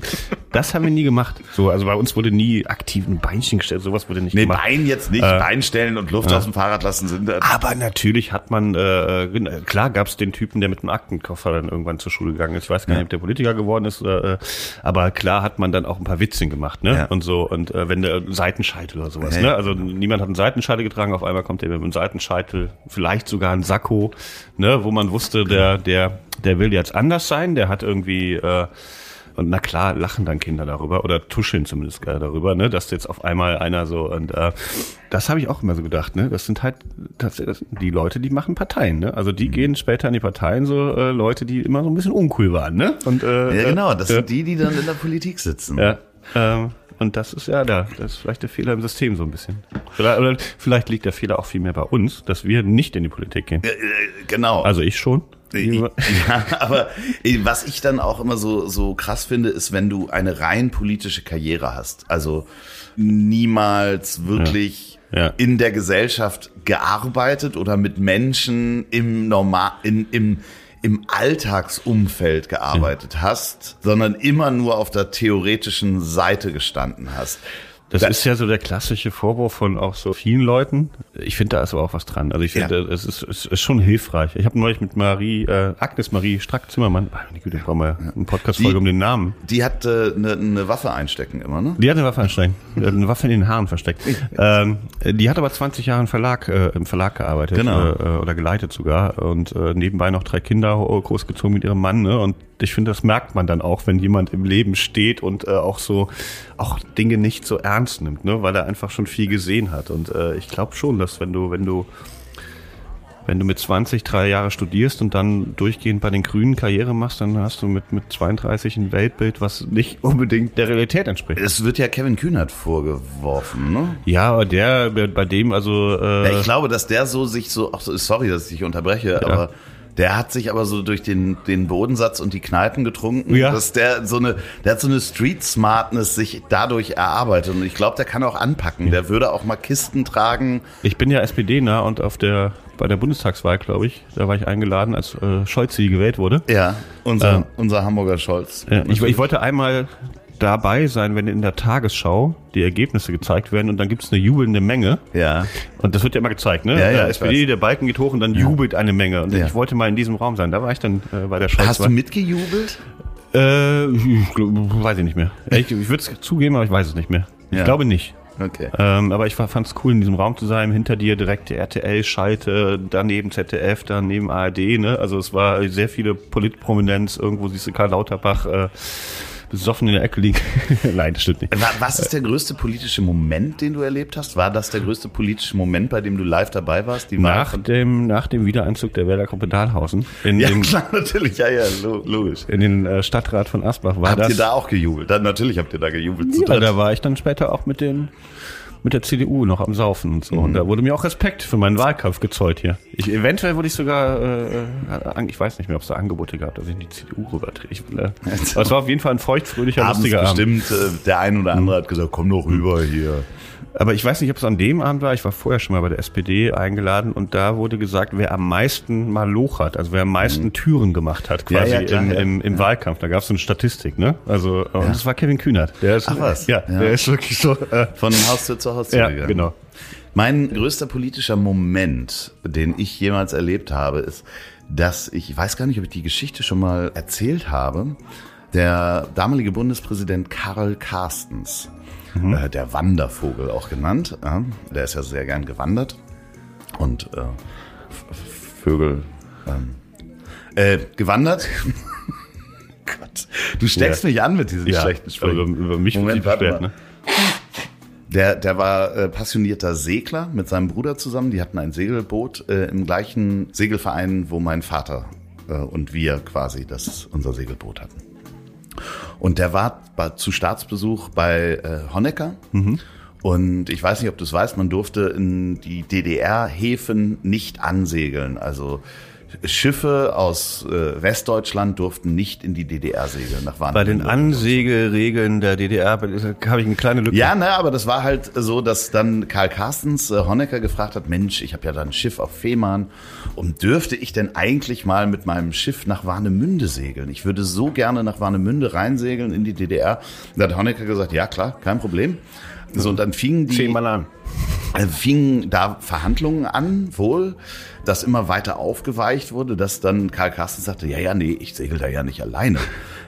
Das haben wir nie gemacht. So, also bei uns wurde nie aktiv ein Beinchen gestellt, sowas wurde nicht Nee, gemacht. Bein jetzt nicht, Bein stellen und Luft aus dem Fahrrad lassen sind. äh, Aber natürlich hat man, äh, äh, klar gab es den Typen, der mit einem Aktenkoffer dann irgendwann zur Schule gegangen ist. Ich weiß gar nicht, ob der Politiker geworden ist, äh, äh, aber klar hat man dann auch ein paar Witzchen gemacht, ne? Ja. Und so, und äh, wenn der Seitenscheitel oder sowas, Ja. ne? Also niemand hat einen Seitenscheitel getragen, auf einmal kommt der mit einem Seitenscheitel, vielleicht sogar ein Sakko, ne, wo man wusste, der, der, der will jetzt anders sein, der hat irgendwie äh, und na klar, lachen dann Kinder darüber oder tuscheln zumindest äh, darüber, ne, dass jetzt auf einmal einer so und äh, das habe ich auch immer so gedacht, ne, das sind halt tatsächlich das- die Leute, die machen Parteien, ne, also die gehen später in die Parteien so äh, Leute, die immer so ein bisschen uncool waren, ne, und äh, Ja, genau, das äh, sind die, die dann in der Politik sitzen. ja, ähm, und das ist ja da, das ist vielleicht der Fehler im System so ein bisschen. Vielleicht, oder vielleicht liegt der Fehler auch viel mehr bei uns, dass wir nicht in die Politik gehen. Äh, äh, Genau. Also ich schon. Ja, aber was ich dann auch immer so, so krass finde, ist, wenn du eine rein politische Karriere hast. Also niemals wirklich Ja. Ja. in der Gesellschaft gearbeitet oder mit Menschen im Normal, in, im, im Alltagsumfeld gearbeitet hast, sondern immer nur auf der theoretischen Seite gestanden hast. Das Da- ist ja so der klassische Vorwurf von auch so vielen Leuten. Ich finde, da ist aber auch was dran. Also ich finde, es, ist, es ist schon hilfreich. Ich habe neulich mit Marie, äh, Agnes Marie Strack-Zimmermann, meine Güte, brauchen wir eine Podcast-Folge Die- um den Namen. Die hat äh, eine, eine Waffe einstecken immer, ne? Die hat eine Waffe hat eine Waffe in den Haaren versteckt. Ähm, die hat aber 20 Jahre im Verlag, äh, im Verlag gearbeitet. Genau. Äh, oder geleitet sogar. Und äh, nebenbei noch drei Kinder äh, großgezogen mit ihrem Mann. Ne? Und ich finde, das merkt man dann auch, wenn jemand im Leben steht und äh, auch so, auch Dinge nicht so ernst nimmt, ne? weil er einfach schon viel gesehen hat. Und äh, ich glaube schon, dass wenn du, wenn du wenn du mit 20 drei Jahre studierst und dann durchgehend bei den Grünen Karriere machst, dann hast du mit, mit 32 ein Weltbild, was nicht unbedingt der Realität entspricht. Es wird ja Kevin Kühnert vorgeworfen, ne? Ja, aber der, bei dem, also, äh, Ja, ich glaube, dass der so sich so, ach so, sorry, dass ich dich unterbreche, aber der hat sich aber so durch den, den Bodensatz und die Kneipen getrunken, Ja. dass der so eine, der hat so eine Street Smartness sich dadurch erarbeitet und ich glaube, der kann auch anpacken. Der würde auch mal Kisten tragen. ich bin ja SPD-nah und auf der, bei der Bundestagswahl, glaube ich, da war ich eingeladen, als äh, Scholz gewählt wurde. Ja, unser, Ähm. unser Hamburger Scholz. Ja, ich, ich wollte einmal dabei sein, wenn in der Tagesschau die Ergebnisse gezeigt werden und dann gibt's eine jubelnde Menge. Ja. Und das wird ja immer gezeigt, ne? Ja, ja, Äh, ich SPD, weiß. der Balken geht hoch und dann jubelt eine Menge. Und Ja. ich wollte mal in diesem Raum sein. Da war ich dann äh, bei der Scholz. Hast du mitgejubelt? Äh, ich glaub, weiß ich nicht mehr. Ich, ich würde es zugeben, aber ich weiß es nicht mehr. Ich Ja. glaube nicht. Okay. Ähm, aber ich fand es cool, in diesem Raum zu sein. Hinter dir direkt RTL-Schalte, daneben ZDF, daneben ARD. Ne? Also es war sehr viele Politprominenz. Irgendwo siehst du Karl Lauterbach äh, besoffen in der Ecke liegen. Nein, das stimmt nicht. Wa- Was ist der größte politische Moment, den du erlebt hast? War das der größte politische Moment, bei dem du live dabei warst? Nach dem, nach dem Wiedereinzug der Wählergruppe Dahlhausen in, Ja, den, klar, natürlich, ja, ja, lo- logisch. in den äh, Stadtrat von Asbach war Habt das. ihr da auch gejubelt? Dann, natürlich habt ihr da gejubelt. Ja, da war ich dann später auch mit den mit der CDU noch am Saufen und so. Mhm. Und da wurde mir auch Respekt für meinen Wahlkampf gezollt hier. Ich, eventuell wurde ich sogar, äh, an- ich weiß nicht mehr, ob es da Angebote gab, dass ich in die CDU rübertrete. Ich, äh, aber es war auf jeden Fall ein feuchtfröhlicher, Abends lustiger Abend. bestimmt, äh, der ein oder andere hat gesagt, komm doch rüber hier. Aber ich weiß nicht, ob es an dem Abend war. Ich war vorher schon mal bei der SPD eingeladen und da wurde gesagt, wer am meisten Maloch hat, also wer am meisten Türen gemacht hat, quasi Mhm. Ja, ja, klar, im, ja. im, im Wahlkampf. Da gab es so eine Statistik, ne? Also und das war Kevin Kühnert. Der ist, Ach was. Ja, Ja. der ist wirklich so. Äh, Von Haustür zu Haustür ja, gegangen. genau. Mein größter politischer Moment, den ich jemals erlebt habe, ist, dass ich, ich weiß gar nicht, ob ich die Geschichte schon mal erzählt habe, der damalige Bundespräsident Karl Carstens, äh, der Wandervogel auch genannt, ja, der ist ja sehr gern gewandert und äh, Vögel ähm, äh, gewandert. Gott, du steckst Ja. mich an mit diesem Ja, schlechten Sprech. aber über mich wird Moment, warte beschwert, ne? Der, der war äh, passionierter Segler mit seinem Bruder zusammen. Die hatten ein Segelboot äh, im gleichen Segelverein, wo mein Vater äh, und wir quasi das unser Segelboot hatten. Und der war zu Staatsbesuch bei äh, Honecker. Und ich weiß nicht, ob du es weißt, man durfte in die DDR-Häfen nicht ansegeln. Also Schiffe aus äh, Westdeutschland durften nicht in die DDR segeln nach Bei den Warnemünde. Ansegelregeln der DDR habe ich eine kleine Lücke. Ja, ne, aber das war halt so, dass dann Karl Carstens äh, Honecker gefragt hat, Mensch, ich habe ja da ein Schiff auf Fehmarn und dürfte ich denn eigentlich mal mit meinem Schiff nach Warnemünde segeln? Ich würde so gerne nach Warnemünde reinsegeln in die DDR. Da hat Honecker gesagt, ja klar, kein Problem. So, und dann fingen die Zehnmal an. Äh, fingen da Verhandlungen an, wohl, dass immer weiter aufgeweicht wurde, dass dann Karl Carstens sagte, ja, ja, nee, ich segel da ja nicht alleine.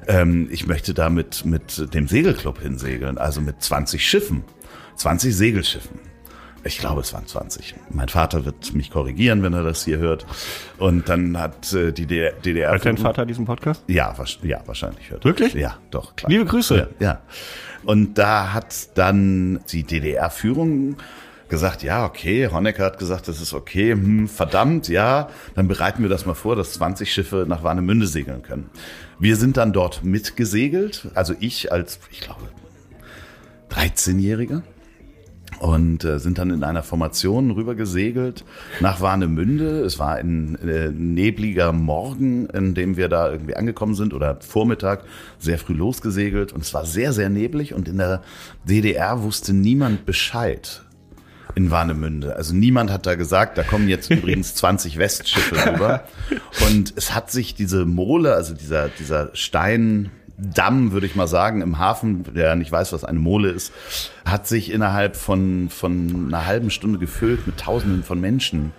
Ähm, ich möchte da mit, mit dem Segelclub hinsegeln, also mit 20 Schiffen, 20 Segelschiffen. Ich glaube, es waren 20. Mein Vater wird mich korrigieren, wenn er das hier hört. Und dann hat äh, die DDR... Hört dein Vater diesen Podcast? Ja, ja wahrscheinlich. Hört. Wirklich? Ja, doch, klar. Liebe Grüße. Ja, ja. Und da hat dann die DDR-Führung gesagt, ja, okay, Honecker hat gesagt, das ist okay, hm, verdammt, ja, dann bereiten wir das mal vor, dass 20 Schiffe nach Warnemünde segeln können. Wir sind dann dort mitgesegelt, also ich als, ich glaube, 13-Jähriger und äh, sind dann in einer Formation rübergesegelt nach Warnemünde. Es war ein äh, nebliger Morgen, in dem wir da irgendwie angekommen sind oder Vormittag sehr früh losgesegelt. Und es war sehr, sehr neblig. Und in der DDR wusste niemand Bescheid in Warnemünde. Also niemand hat da gesagt, da kommen jetzt übrigens 20 Westschiffe rüber. Und es hat sich diese Mole, also dieser, dieser Steindamm, würde ich mal sagen, im Hafen, der nicht weiß, was eine Mole ist, hat sich innerhalb von, von einer halben Stunde gefüllt mit Tausenden von Menschen,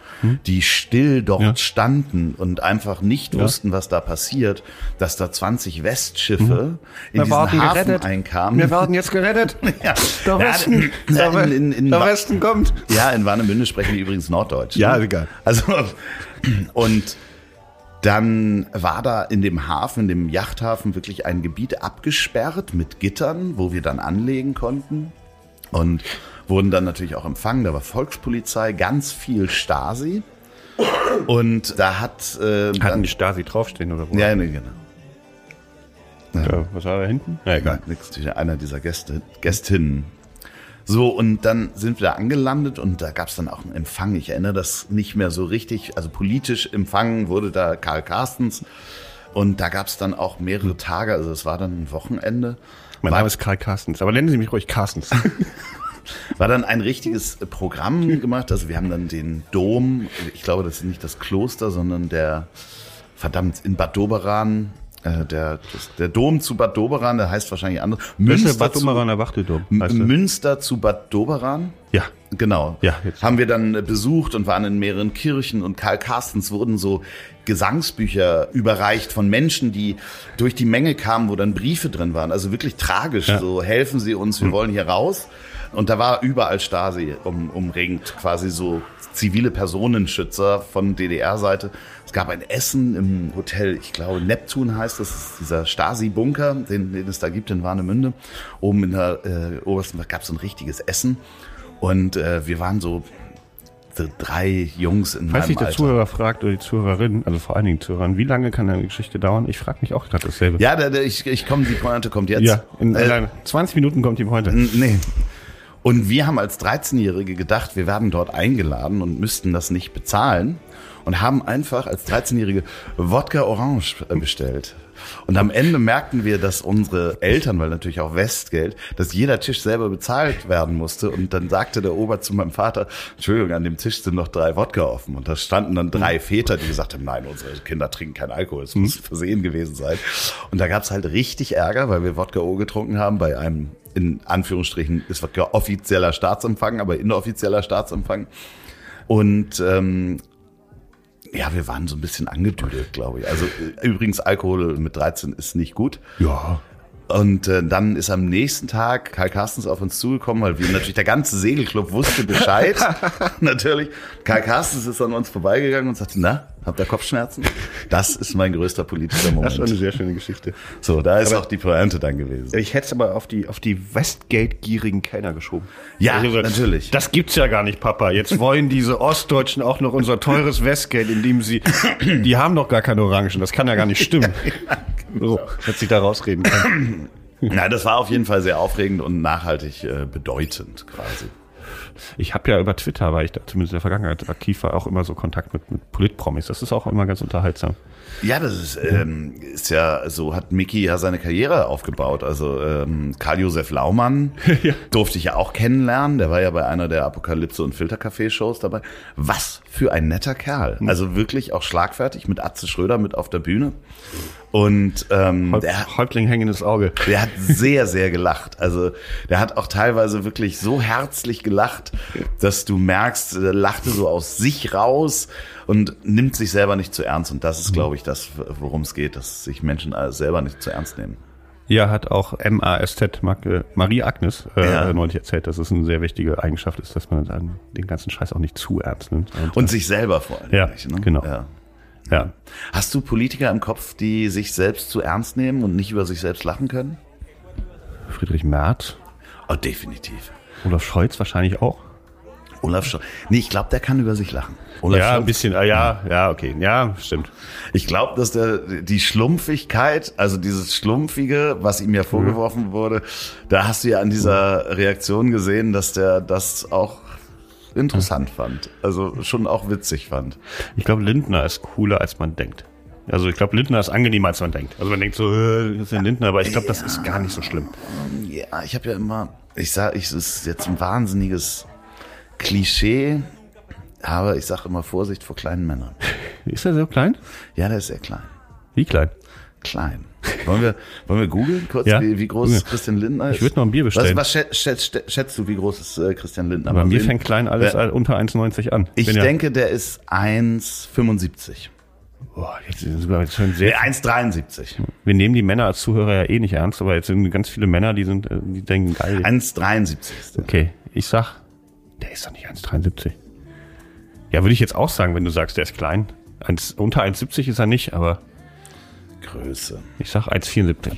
die still dort Ja. standen und einfach nicht wussten, was da passiert, dass da 20 Westschiffe in diesen Hafen einkamen. Wir werden jetzt gerettet. Ja. Der Ja, Westen, der, in- in- in- der Westen kommt. Ja, in Warnemünde sprechen die übrigens Norddeutsch. Ja, ne? egal. Also, und dann war da in dem Hafen, in dem Yachthafen, wirklich ein Gebiet abgesperrt mit Gittern, wo wir dann anlegen konnten. Und wurden dann natürlich auch empfangen. Da war Volkspolizei, ganz viel Stasi. Und da hat. Äh, Hatten dann, die Stasi draufstehen oder wo? ja, nee, genau. Ja, was war da hinten? Ja, egal. Nix, einer dieser Gäste, Gästinnen. So, und dann sind wir da angelandet und da gab es dann auch einen Empfang. Ich erinnere das nicht mehr so richtig. Also politisch empfangen wurde da Karl Carstens. Und da gab es dann auch mehrere Tage, also es war dann ein Wochenende. Mein war, Name ist Karl Carstens, aber nennen Sie mich ruhig Carstens. war dann ein richtiges Programm gemacht. Also wir haben dann den Dom, ich glaube, das ist nicht das Kloster, sondern der, verdammt, in Bad Doberan, äh, der, das, der Dom zu Bad Doberan, der heißt wahrscheinlich anders. Der Bad heißt der. Münster zu Bad Doberan. Ja. Genau. Ja, jetzt. Haben wir dann äh, besucht und waren in mehreren Kirchen und Karl Carstens wurden so Gesangsbücher überreicht von Menschen, die durch die Menge kamen, wo dann Briefe drin waren. Also wirklich tragisch. Ja. So helfen Sie uns, wir wollen hier raus. Und da war überall Stasi um, umringt, quasi so zivile Personenschützer von DDR-Seite. Es gab ein Essen im Hotel, ich glaube Neptun heißt das, ist dieser Stasi-Bunker, den, den es da gibt in Warnemünde. Oben in der äh, obersten gab es ein richtiges Essen. Und äh, wir waren so drei Jungs in Falls meinem sich der Alter. Zuhörer fragt oder die Zuhörerin, also vor allen Dingen Zuhörern, wie lange kann eine Geschichte dauern? Ich frage mich auch gerade dasselbe. Ja, der, der, ich, ich komme, die Pointe kommt jetzt. ja in Äh, allein 20 Minuten kommt die. N- Nee. Und wir haben als 13-Jährige gedacht, wir werden dort eingeladen und müssten das nicht bezahlen und haben einfach als 13-Jährige Wodka Orange bestellt. Und am Ende merkten wir, dass unsere Eltern, weil natürlich auch Westgeld, dass jeder Tisch selber bezahlt werden musste. Und dann sagte der Ober zu meinem Vater, Entschuldigung, an dem Tisch sind noch drei Wodka offen. Und da standen dann drei Väter, die gesagt haben, nein, unsere Kinder trinken keinen Alkohol, es muss versehen gewesen sein. Und da gab's halt richtig Ärger, weil wir Wodka O getrunken haben bei einem, in Anführungsstrichen, ist Wodka offizieller Staatsempfang, aber inoffizieller Staatsempfang. Und ähm, ja, wir waren so ein bisschen angedüdelt, glaube ich. Also äh, übrigens, Alkohol mit 13 ist nicht gut. Ja. Und äh, dann ist am nächsten Tag Karl Carstens auf uns zugekommen, weil wir natürlich der ganze Segelclub wusste Bescheid. natürlich. Karl Carstens ist an uns vorbeigegangen und sagte, na, habt ihr Kopfschmerzen? Das ist mein größter politischer Das Moment. war eine sehr schöne Geschichte. so, da ist auch die Pointe dann gewesen. Ich hätte es aber auf die, auf die Westgate-gierigen Kenner geschoben. Ja, Also, natürlich. Das gibt's ja gar nicht, Papa. Jetzt wollen diese Ostdeutschen auch noch unser teures Westgate, indem sie, die haben doch gar keine Orangen. Das kann ja gar nicht stimmen. So, hätte sich da rausreden können. Na, das war auf jeden Fall sehr aufregend und nachhaltig äh, bedeutend quasi. Ich habe ja über Twitter, weil ich da zumindest in der Vergangenheit aktiv war, auch immer so Kontakt mit, mit Politpromis. Das ist auch immer ganz unterhaltsam. Ja, das ist, ähm, ist ja, so hat Mickey ja seine Karriere aufgebaut. Also ähm, Karl-Josef Laumann Ja. durfte ich ja auch kennenlernen. Der war ja bei einer der Apokalypse- und Filtercafé-Shows dabei. Was für ein netter Kerl. Also wirklich auch schlagfertig mit Atze Schröder mit auf der Bühne. Und ähm, Häupt, der, Häuptling hängendes Auge. der hat sehr, sehr gelacht. Also der hat auch teilweise wirklich so herzlich gelacht, dass du merkst, er lachte so aus sich raus und nimmt sich selber nicht zu ernst. Und das ist, glaube ich, das, worum es geht, dass sich Menschen selber nicht zu ernst nehmen. Ja, hat auch MASZ, äh, Marie Agnes, äh, Ja. neulich erzählt, dass es eine sehr wichtige Eigenschaft ist, dass man dann den ganzen Scheiß auch nicht zu ernst nimmt. Und sich selber vor allem. Ja, nicht, ne? genau. Ja. ja, Hast du Politiker im Kopf, die sich selbst zu ernst nehmen und nicht über sich selbst lachen können? Friedrich Merz, Oh, definitiv. Olaf Scholz wahrscheinlich auch. Olaf Scholz. Nee, ich glaube, der kann über sich lachen. Olaf ja, ein Scholz bisschen, äh, ja, ja, okay, ja, stimmt. Ich glaube, dass der die Schlumpfigkeit, also dieses Schlumpfige, was ihm ja vorgeworfen wurde, da hast du ja an dieser Reaktion gesehen, dass der das auch interessant fand. Also schon auch witzig fand. Ich glaube, Lindner ist cooler, als man denkt. Also ich glaube, Lindner ist angenehmer, als man denkt. Also man denkt so, äh, das ist ein Lindner, aber ich glaube, das ist gar nicht so schlimm. Ja, ich habe ja immer, ich sag, ich, es ist jetzt ein wahnsinniges Klischee, aber ich sage immer Vorsicht vor kleinen Männern. Ist er so klein? Ja, der ist sehr klein. Wie klein? Klein. Wollen wir, wollen wir googeln kurz, Ja. wie, wie groß Ja. Christian Lindner ist? Ich würd noch ein Bier bestellen. Was, was schätzt, schätzt, du, wie groß ist äh, Christian Lindner? Bei Mal mir fängt klein alles Wer- unter 1,90 an. Ich Bin ja- denke, der ist 1,75. Boah, jetzt sind wir jetzt schon sehr. Nee, 1,73. Wir nehmen die Männer als Zuhörer ja eh nicht ernst, aber jetzt sind ganz viele Männer, die sind, äh, die denken geil. 1,73 ist der. Okay, ich sag, der ist doch nicht 1,73. Ja, würde ich jetzt auch sagen, wenn du sagst, der ist klein. Eins, unter 1,70 ist er nicht, aber Größe. ich sag 1,74.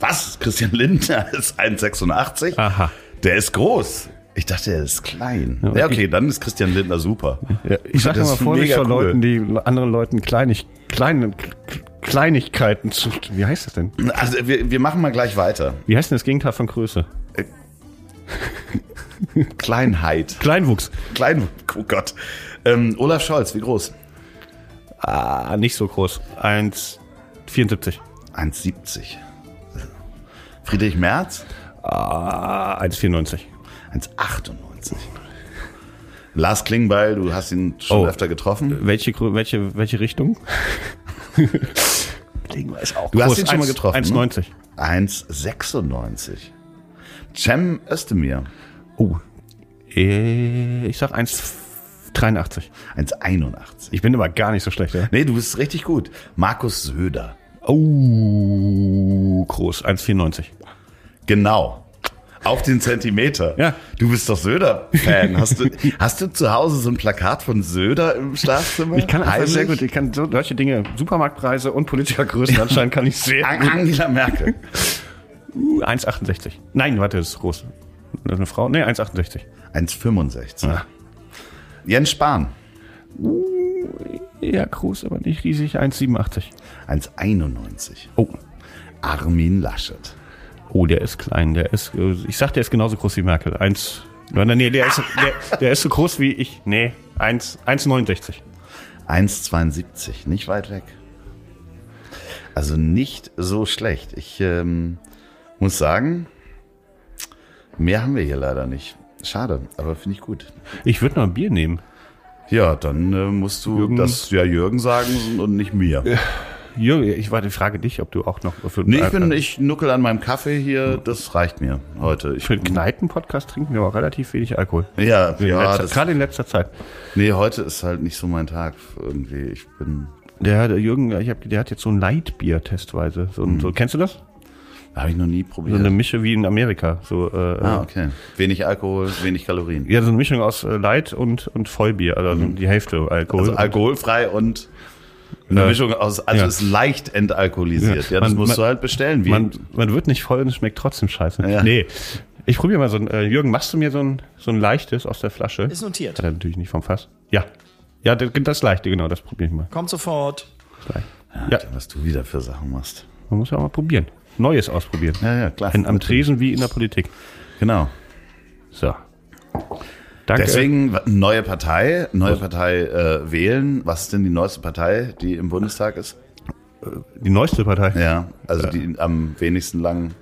Was? Christian Lindner ist 1,86? Aha. Der ist groß. Ich dachte, er ist klein. Ja, Ja, okay, dann ist Christian Lindner super. Ja, ich sag Das immer ist Vorsicht mega vor cool. Leuten, die anderen Leuten kleinig, kleine, Kleinigkeiten zu. Wie heißt das denn? Also wir, wir machen mal gleich weiter. Wie heißt denn das Gegenteil von Größe? Kleinheit. Kleinwuchs. Klein, oh Gott. Ähm, Olaf Scholz, wie groß? Ah, nicht so groß. 1,74. 1,70. Friedrich Merz? Ah, 1,94. 1,98. Lars Klingbeil, du hast ihn schon Oh. öfter getroffen. Welche, welche, welche Richtung? Klingbeil ist auch Du hast ihn schon mal getroffen, 1,90. 1,96. Cem Özdemir, Oh. Äh, Ich sag 1,83. 1,81. Ich bin aber gar nicht so schlecht, ja? Nee, du bist richtig gut. Markus Söder. Oh, groß. 1,94. Genau. Auf den Zentimeter. Ja. Du bist doch Söder-Fan. Hast du, hast du zu Hause so ein Plakat von Söder im Schlafzimmer? Ich kann einfach sehr gut, ich kann so solche Dinge, Supermarktpreise und Politikergrößen anscheinend kann ich sehr. Angela Merkel. 1,68. Nein, warte, das ist groß. Eine Frau? Nee, 1,68. 1,65. Ja. Jens Spahn. Ja, groß, aber nicht riesig. 1,87. 1,91. Oh. Armin Laschet. Oh, der ist klein. Der ist, ich sag, der ist genauso groß wie Merkel. 1, nein, nee, der ist, der, der ist so groß wie ich. Nee, 1, 1,69. 1,72. Nicht weit weg. Also nicht so schlecht. Ich ähm, muss sagen, mehr haben wir hier leider nicht. Schade, aber finde ich gut. Ich würde noch ein Bier nehmen. Ja, dann äh, musst du Jürgen- das ja Jürgen sagen und nicht mir. Jürgen, ich warte, frage dich, ob du auch noch für, Nee, ich bin, ich nuckel an meinem Kaffee hier, das reicht mir heute. Ich für den Kneipen-Podcast trinken wir auch relativ wenig Alkohol. ja, In ja, letzter, gerade in letzter Zeit. nee, heute ist halt nicht so mein Tag irgendwie. Ich bin, Der, der Jürgen, ich hab, der hat jetzt so ein Lightbier testweise. So, ein- so, kennst du das? Habe ich noch nie So probiert. eine Mische wie in Amerika. So, äh, ah, okay. Wenig Alkohol, wenig Kalorien. Ja, so eine Mischung aus äh, Light und, und Vollbier, also die Hälfte Alkohol. Also alkoholfrei und eine Äh, Mischung aus, also ja. ist leicht entalkoholisiert. Ja, das Man- musst man- du halt bestellen. Wie, man, man wird nicht voll und es schmeckt trotzdem scheiße. Ja. Nee. Ich probiere mal so ein, äh, Jürgen, machst du mir so ein, so ein leichtes aus der Flasche? Ist notiert. Hat er natürlich nicht vom Fass. Ja. Ja, das, das leichte, genau, das probiere ich mal. Kommt sofort. Gleich. Ja, was du wieder für Sachen machst. man muss ja auch mal probieren. Neues ausprobieren. Ja, ja, klar. In, am Tresen wie in der Politik. Genau. So. Danke. Deswegen neue Partei, neue Partei äh, wählen. Was ist denn die neueste Partei, die im Bundestag ist? die neueste Partei. Ja, also die am wenigsten lang.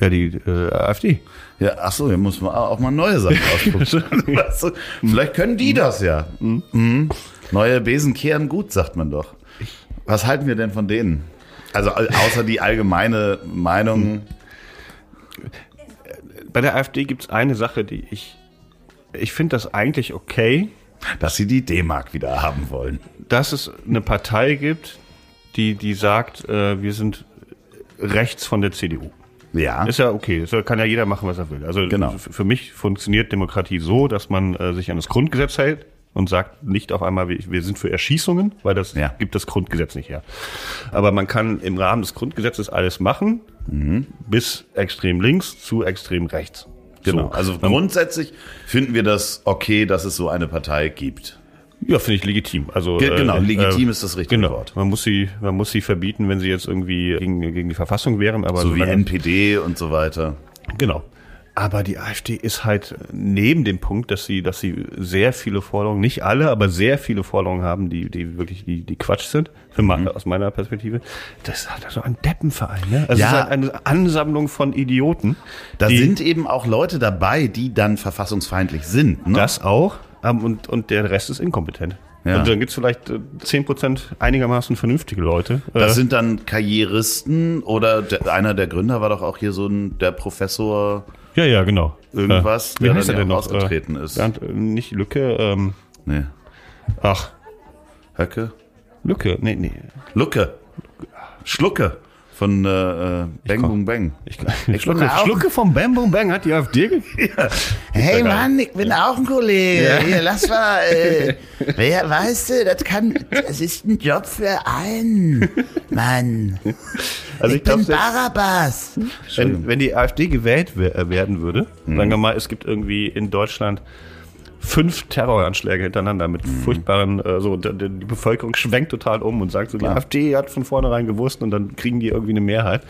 Ja, die äh, AfD. Ja, ach so, hier muss man auch mal neue Sachen ausprobieren. Vielleicht können die das ja. Mhm. Neue Besen kehren gut, sagt man doch. Was halten wir denn von denen? Also au- außer die allgemeine Meinung. Bei der AfD gibt es eine Sache, die ich. Ich finde das eigentlich okay, dass sie die D-Mark wieder haben wollen. dass es eine Partei gibt, die, die sagt, äh, wir sind rechts von der CDU. Ja. Ist ja okay, das kann ja jeder machen, was er will. Also Genau. für mich funktioniert Demokratie so, dass man äh, sich an das Grundgesetz hält und sagt nicht auf einmal, wir, sind für Erschießungen, weil das Ja. gibt das Grundgesetz nicht her. Aber man kann im Rahmen des Grundgesetzes alles machen, Mhm. bis extrem links zu extrem rechts. Genau. So. Also grundsätzlich finden wir das okay, dass es so eine Partei gibt. Ja, finde ich legitim. Also Ge- genau, legitim äh, ist das richtige genau. Wort. Man muss sie, man muss sie verbieten, wenn sie jetzt irgendwie gegen, gegen die Verfassung wären. Aber So wie solange- NPD und so weiter. Genau. Aber die AfD ist halt neben dem Punkt, dass sie, dass sie sehr viele Forderungen, nicht alle, aber sehr viele Forderungen haben, die, die wirklich, die, die Quatsch sind, für Mhm. aus meiner Perspektive. Das ist halt so ein Deppenverein, ne? Also Ja. halt eine Ansammlung von Idioten. Da sind eben auch Leute dabei, die dann verfassungsfeindlich sind. Ne? Das auch, ähm, und, und der Rest ist inkompetent. Ja. Und dann gibt's vielleicht äh, 10% einigermaßen vernünftige Leute. Das Äh, sind dann Karrieristen oder der, einer der Gründer war doch auch hier so ein der Professor ja, ja, genau. irgendwas, Äh, der heißt dann er denn ja noch? ausgetreten ist. Bernd, äh, nicht Lücke, ähm, Nee. ach, Höcke? Lücke, nee, nee. Lucke. Schlucke von äh, äh, Bang. Boom Bang. Ich, bin Schlucke, Schlucke vom Bam Boom Bang hat die AfD gekriegt. Hey Mann, ich bin auch ein Kollege. Hier, lass mal. Äh, wer, weißt du, das kann. Das ist ein Job für einen. Mann. Also ich glaube, Barabbas. wenn, wenn die AfD gewählt äh, werden würde, Mhm. sagen wir mal, es gibt irgendwie in Deutschland fünf Terroranschläge hintereinander mit Mhm. furchtbaren, äh, so die, die Bevölkerung schwenkt total um und sagt so, die AfD hat von vornherein gewusst und dann kriegen die irgendwie eine Mehrheit.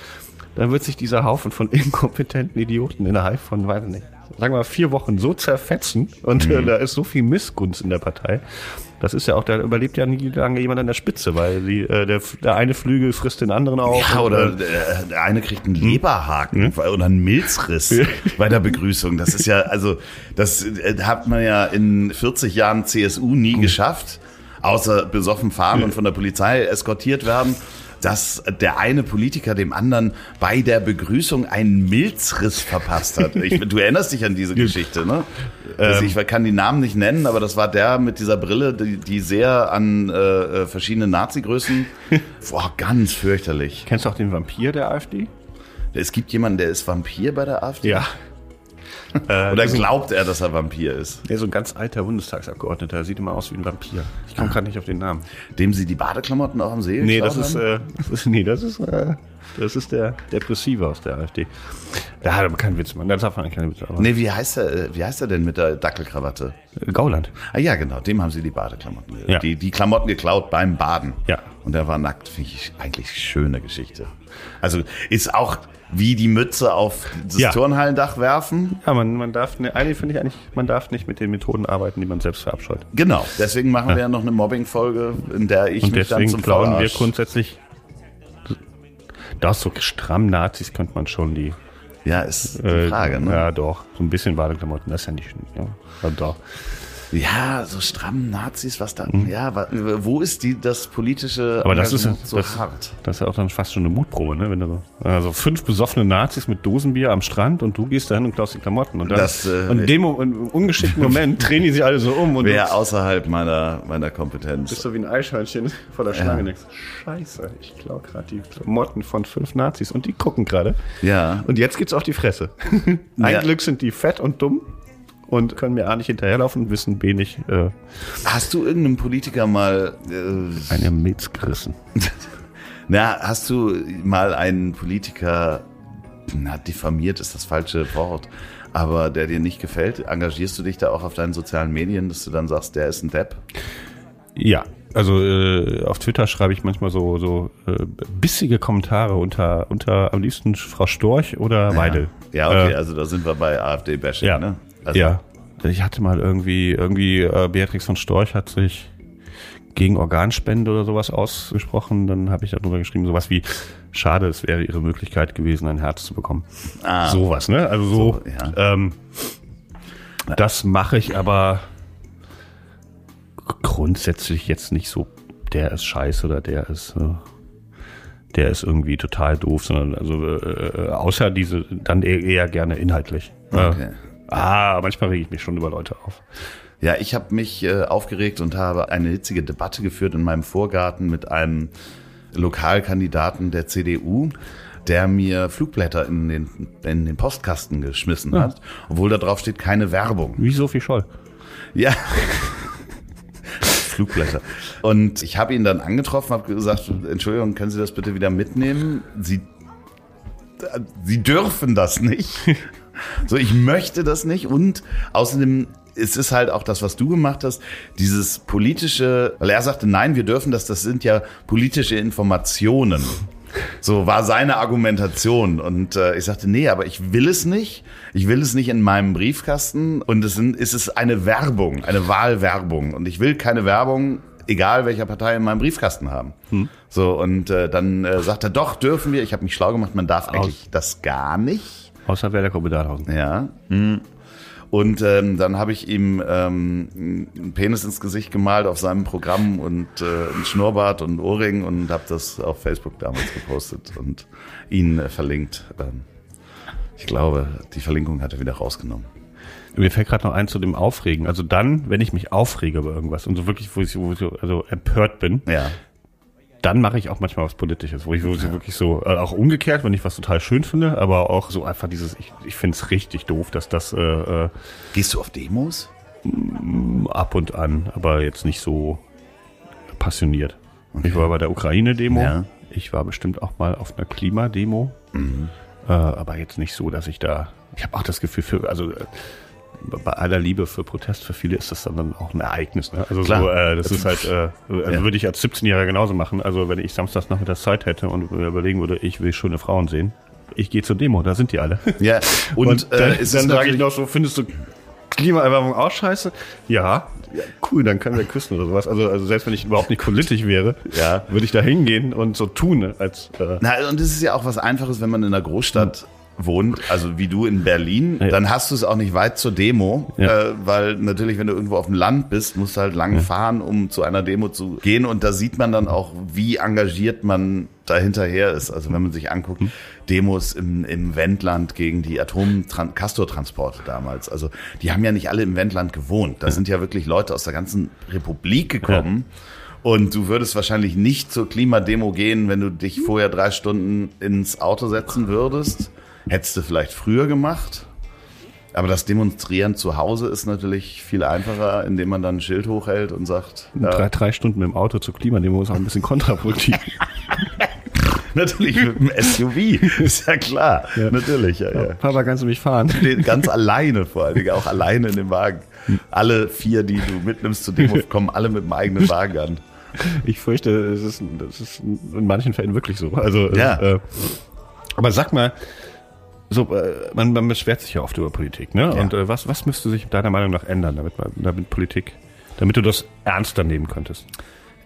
Dann wird sich dieser Haufen von inkompetenten Idioten innerhalb von, weiß ich nicht, sagen wir mal vier Wochen so zerfetzen und Mhm. äh, da ist so viel Missgunst in der Partei. Das ist ja auch, da überlebt ja nie lange jemand an der Spitze, weil die, äh, der, der eine Flügel frisst den anderen auf. Ja, oder äh, der, eine kriegt einen Leberhaken oder einen Milzriss bei der Begrüßung. Das ist ja, also, das äh, hat man ja in 40 Jahren CSU nie geschafft, außer besoffen fahren und von der Polizei eskortiert werden. Dass der eine Politiker dem anderen bei der Begrüßung einen Milzriss verpasst hat. Ich, du erinnerst dich an diese Geschichte, ne? Also ich kann die Namen nicht nennen, aber das war der mit dieser Brille, die, die sehr an äh, äh, verschiedene Nazi-Größen. Boah, ganz fürchterlich. Kennst du auch den Vampir der AfD? Es gibt jemanden, der ist Vampir bei der AfD. Ja. Oder diesen- glaubt er, dass er Vampir ist? Ist so ein ganz alter Bundestagsabgeordneter, sieht immer aus wie ein Vampir. Ich komme gerade nicht auf den Namen. Dem sie die Badeklamotten auch am See Nee, das ist, äh, das ist, nee, das ist, äh, das ist der Depressive aus der AfD. Da hat aber keinen Witz, Mann. Da darf man keinen Witz. Aber Nee, wie heißt er, äh, wie heißt er denn mit der Dackelkrawatte? Gauland. Ah ja, genau, dem haben sie die Badeklamotten, Ja. die, die Klamotten geklaut beim Baden. Ja. Und er war nackt, finde ich eigentlich schöne Geschichte. Also ist auch wie die Mütze auf das Ja. Turnhallendach werfen. Ja, man, man darf, ne, eigentlich finde ich eigentlich, man darf nicht mit den Methoden arbeiten, die man selbst verabscheut. Genau, deswegen machen wir ja noch eine Mobbing-Folge, in der ich Und mich dann deswegen zum klauen wir grundsätzlich, das so stramm Nazis könnte man schon die, Ja, ist die äh, Frage, ne? ja doch, so ein bisschen Badeklamotten, das ist ja nicht, ja, ja doch. Ja, so stramm Nazis, was da, ja, wa- wo ist die, das politische Mhm. Aber das ist, so das, hart? das ist ja auch dann fast schon eine Mutprobe, ne? Wenn du so, also fünf besoffene Nazis mit Dosenbier am Strand und du gehst dahin und klaust die Klamotten. Und, dann, Das, äh, und in dem im ungeschickten Moment drehen die sich alle so um und Wäre du außerhalb meiner, meiner Kompetenz. bist so wie ein Eichhörnchen vor der Schlange denkst, scheiße, ich klau gerade die Klamotten von fünf Nazis und die gucken gerade. Ja. Und jetzt geht's auf die Fresse. Ein Ja. Glück sind die fett und dumm und können mir A nicht hinterherlaufen und wissen B nicht, äh, Hast du irgendeinem Politiker mal, äh, eine Milz gerissen. na, hast du mal einen Politiker, na, diffamiert ist das falsche Wort, aber der dir nicht gefällt? Engagierst du dich da auch auf deinen sozialen Medien, dass du dann sagst, der ist ein Depp? Ja, also äh, auf Twitter schreibe ich manchmal so so äh, bissige Kommentare unter unter am liebsten Frau Storch oder Weidel. Ja, okay, Äh, also da sind wir bei AfD-Bashing, ja, ne? Also, ja. Ich hatte mal irgendwie irgendwie äh, Beatrix von Storch hat sich gegen Organspende oder sowas ausgesprochen. Dann habe ich darüber geschrieben, sowas wie schade, es wäre ihre Möglichkeit gewesen, ein Herz zu bekommen. Ah. Sowas, ne? Also so. So, ja. ähm, das mache ich aber grundsätzlich jetzt nicht so, der ist scheiße oder der ist, äh, der ist irgendwie total doof, sondern also äh, außer diese dann eher, eher gerne inhaltlich. Okay. Äh, ah, manchmal rege ich mich schon über Leute auf. Ja, ich habe mich äh, aufgeregt und habe eine hitzige Debatte geführt in meinem Vorgarten mit einem Lokalkandidaten der CDU, der mir Flugblätter in den, in den Postkasten geschmissen hat, obwohl da drauf steht keine Werbung. Wie Sophie Scholl. Ja. Flugblätter. Und ich habe ihn dann angetroffen, habe gesagt, Entschuldigung, können Sie das bitte wieder mitnehmen? Sie, Sie dürfen das nicht. So, ich möchte das nicht. Und außerdem es ist halt auch das, was du gemacht hast, dieses politische, weil er sagte, nein, wir dürfen das, das sind ja politische Informationen. So war seine Argumentation. Und äh, ich sagte, nee, aber ich will es nicht. Ich will es nicht in meinem Briefkasten. Und es, sind, es ist eine Werbung, eine Wahlwerbung. Und ich will keine Werbung, egal welcher Partei, in meinem Briefkasten haben. So, und äh, dann äh, sagt er, doch, dürfen wir. Ich habe mich schlau gemacht, man darf eigentlich das gar nicht. Außer Werder Bedahlhausen. Ja. Und ähm, dann habe ich ihm ähm, einen Penis ins Gesicht gemalt auf seinem Programm und äh, einen Schnurrbart und Ohrring und habe das auf Facebook damals gepostet und ihn äh, verlinkt. Ähm, ich glaube, die Verlinkung hat er wieder rausgenommen. Mir fällt gerade noch ein zu dem Aufregen. Also dann, wenn ich mich aufrege über irgendwas und so wirklich, wo ich, wo ich so, also empört bin, Ja. Dann mache ich auch manchmal was Politisches, wo ich ich wirklich so, äh, auch umgekehrt, wenn ich was total schön finde, aber auch so einfach dieses, ich, ich finde es richtig doof, dass das äh, äh, Gehst du auf Demos? ab und an, aber jetzt nicht so passioniert. Ich war bei der Ukraine-Demo, Ja. ich war bestimmt auch mal auf einer Klimademo, äh, aber jetzt nicht so, dass ich da, ich habe auch das Gefühl für, also äh, bei aller Liebe für Protest, für viele ist das dann, auch ein Ereignis. Ne? Also Klar. so, äh, das ist halt, äh, also würde ich als 17-Jähriger genauso machen. Also wenn ich samstags nachmittags Zeit hätte und überlegen würde, ich will schöne Frauen sehen, ich gehe zur Demo, da sind die alle. Ja. Und, Und, äh, dann, ist dann sage ich noch so, findest du Klimaerwärmung auch scheiße? Ja. ja. Cool, dann können wir küssen oder sowas. Also, also selbst wenn ich überhaupt nicht politisch wäre, Ja. würde ich da hingehen und so tun, als äh, Na, und es ist ja auch was Einfaches, wenn man in einer Großstadt wohnt, also wie du in Berlin, Ja. dann hast du es auch nicht weit zur Demo, Ja. äh, weil natürlich, wenn du irgendwo auf dem Land bist, musst du halt lang fahren, um zu einer Demo zu gehen und da sieht man dann auch, wie engagiert man dahinterher ist. Also wenn man sich anguckt, Hm. Demos im, im Wendland gegen die Atom-Castor-Transporte damals, also die haben ja nicht alle im Wendland gewohnt. Da sind ja wirklich Leute aus der ganzen Republik gekommen. Und du würdest wahrscheinlich nicht zur Klimademo gehen, wenn du dich vorher drei Stunden ins Auto setzen würdest. Hättest du vielleicht früher gemacht. Aber das Demonstrieren zu Hause ist natürlich viel einfacher, indem man dann ein Schild hochhält und sagt, ja, Drei, drei Stunden mit dem Auto zur Klimademo ist auch ein bisschen kontraproduktiv. natürlich mit dem SUV, ist ja klar. Natürlich, ja, ja. Papa, kannst du mich fahren? Ganz alleine vor allen Dingen, auch alleine in dem Wagen. Alle vier, die du mitnimmst zur Demo, kommen alle mit dem eigenen Wagen an. Ich fürchte, es ist, das ist in manchen Fällen wirklich so. Also, Ja. äh, aber sag mal, so, äh, man, man beschwert sich ja oft über Politik, ne? Ja. Und äh, was, was müsste sich deiner Meinung nach ändern, damit man, damit Politik, damit du das ernster nehmen könntest?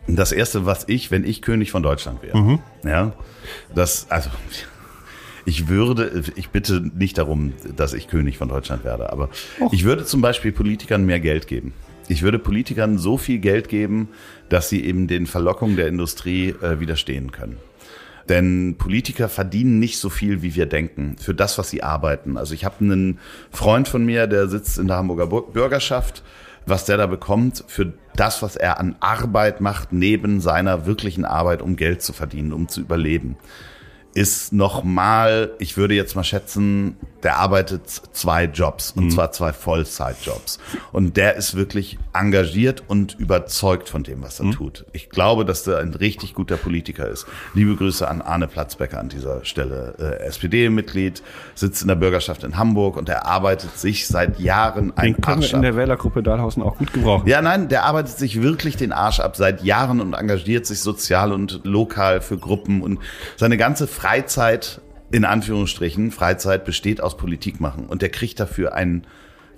Das erste, was ich, wenn ich König von Deutschland wäre, ja, das, also, ich würde, ich bitte nicht darum, dass ich König von Deutschland werde, aber ich würde zum Beispiel Politikern mehr Geld geben. Ich würde Politikern so viel Geld geben, dass sie eben den Verlockungen der Industrie äh, widerstehen können. Denn Politiker verdienen nicht so viel, wie wir denken, für das, was sie arbeiten. Also ich habe einen Freund von mir, der sitzt in der Hamburger Bur- Bürgerschaft, was der da bekommt für das, was er an Arbeit macht, neben seiner wirklichen Arbeit, um Geld zu verdienen, um zu überleben, ist nochmal, ich würde jetzt mal schätzen, der arbeitet zwei Jobs und zwar zwei Vollzeitjobs. Und der ist wirklich engagiert und überzeugt von dem, was er tut. Ich glaube, dass der ein richtig guter Politiker ist. Liebe Grüße an Arne Platzbecker an dieser Stelle. Äh, SPD-Mitglied, sitzt in der Bürgerschaft in Hamburg und er arbeitet sich seit Jahren ein Den wir Arsch in ab. der Wählergruppe Dahlhausen auch gut gebrauchen. Ja, nein, der arbeitet sich wirklich den Arsch ab seit Jahren und engagiert sich sozial und lokal für Gruppen und seine ganze Freizeit, in Anführungsstrichen, Freizeit besteht aus Politik machen und der kriegt dafür einen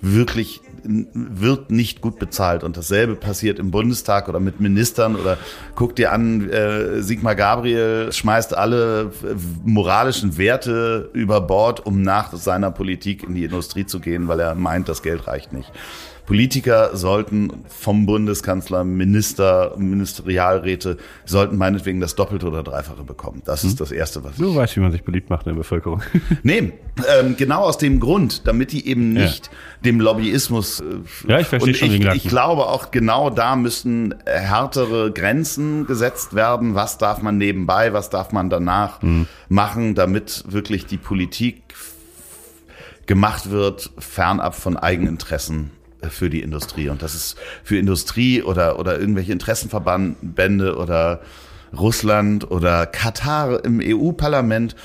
wirklich wird nicht gut bezahlt und dasselbe passiert im Bundestag oder mit Ministern oder guck dir an, äh, Sigmar Gabriel schmeißt alle äh, moralischen Werte über Bord, um nach seiner Politik in die Industrie zu gehen, weil er meint, das Geld reicht nicht. Politiker sollten vom Bundeskanzler, Minister, Ministerialräte sollten meinetwegen das Doppelte oder Dreifache bekommen. Das ist das Erste, was ich Du weißt, wie man sich beliebt macht in der Bevölkerung. Nee, ähm, genau aus dem Grund, damit die eben Ja. nicht dem Lobbyismus. Äh, Ja, ich verstehe und schon den ich, Gedanken. ich glaube auch genau da müssen härtere Grenzen gesetzt werden. Was darf man nebenbei, was darf man danach Mhm. machen, damit wirklich die Politik gemacht wird, fernab von Eigeninteressen für die Industrie. Und das ist für Industrie oder, oder irgendwelche Interessenverbände oder Russland oder Katar im EU-Parlament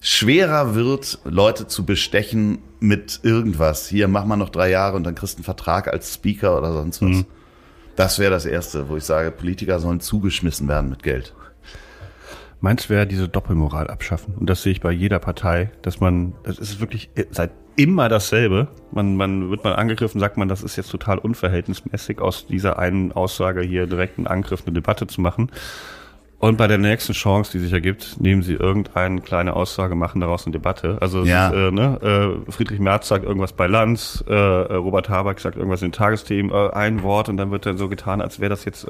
schwerer wird, Leute zu bestechen mit irgendwas. Hier, mach mal noch drei Jahre und dann kriegst du einen Vertrag als Speaker oder sonst was. Das wäre das Erste, wo ich sage, Politiker sollen zugeschmissen werden mit Geld. Meins wäre diese Doppelmoral abschaffen. Und das sehe ich bei jeder Partei, dass man, das ist wirklich seit immer dasselbe. Man, man wird mal angegriffen, sagt man, das ist jetzt total unverhältnismäßig, aus dieser einen Aussage hier direkt einen Angriff, eine Debatte zu machen. Und bei der nächsten Chance, die sich ergibt, nehmen sie irgendeine kleine Aussage, machen daraus eine Debatte. Also Ja. ist, äh, ne, äh, Friedrich Merz sagt irgendwas bei Lanz, äh, äh, Robert Habeck sagt irgendwas in den Tagesthemen, äh, ein Wort und dann wird dann so getan, als wäre das jetzt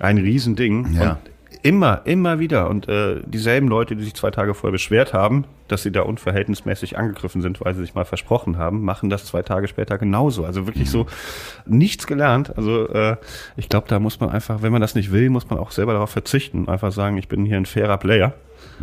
ein Riesending. Ja. Und Immer, immer wieder. Und äh, dieselben Leute, die sich zwei Tage vorher beschwert haben, dass sie da unverhältnismäßig angegriffen sind, weil sie sich mal versprochen haben, machen das zwei Tage später genauso. Also wirklich so nichts gelernt. Also äh, ich glaube, da muss man einfach, wenn man das nicht will, muss man auch selber darauf verzichten. Einfach sagen, ich bin hier ein fairer Player.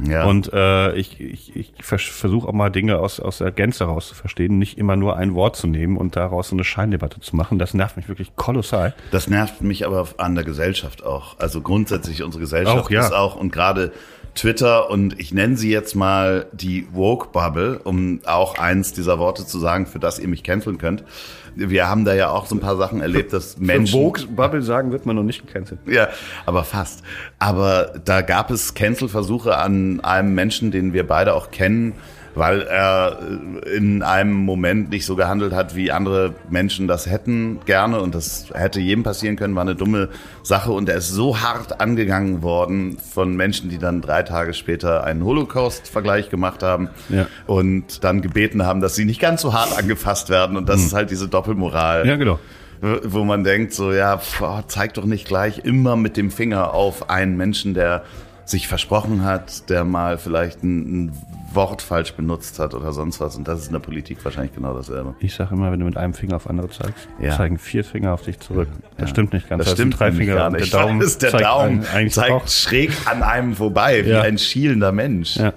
Ja. Und äh, ich, ich, ich vers- versuche auch mal Dinge aus, aus der Gänze raus zu verstehen, nicht immer nur ein Wort zu nehmen und daraus so eine Scheindebatte zu machen. Das nervt mich wirklich kolossal. Das nervt mich aber an der Gesellschaft auch. Also grundsätzlich unsere Gesellschaft Auch, ja. ist auch und gerade Twitter und ich nenne sie jetzt mal die Woke Bubble, um auch eins dieser Worte zu sagen, für das ihr mich canceln könnt. Wir haben da ja auch so ein paar Sachen erlebt, dass Menschen Bubble sagen wird man noch nicht gecancelt. ja, aber fast. Aber da gab es Cancel-Versuche an einem Menschen, den wir beide auch kennen, weil er äh, in einem Moment nicht so gehandelt hat, wie andere Menschen das hätten gerne. Und das hätte jedem passieren können, war eine dumme Sache. Und er ist so hart angegangen worden von Menschen, die dann drei Tage später einen Holocaust-Vergleich gemacht haben Ja. und dann gebeten haben, dass sie nicht ganz so hart angefasst werden. Und das ist halt diese Doppelmoral Ja, genau. wo man denkt, so, ja, pf, oh, zeig doch nicht gleich immer mit dem Finger auf einen Menschen, der sich versprochen hat, der mal vielleicht ein, ein Wort falsch benutzt hat oder sonst was. Und das ist in der Politik wahrscheinlich genau dasselbe. Ich sage immer, wenn du mit einem Finger auf andere zeigst, Ja. zeigen vier Finger auf dich zurück. Das stimmt nicht ganz. Das sind stimmt drei Finger gar nicht. der Daumen Das ist der zeigt Daumen einen zeigt auch. schräg an einem vorbei, wie Ja. ein schielender Mensch. Ja.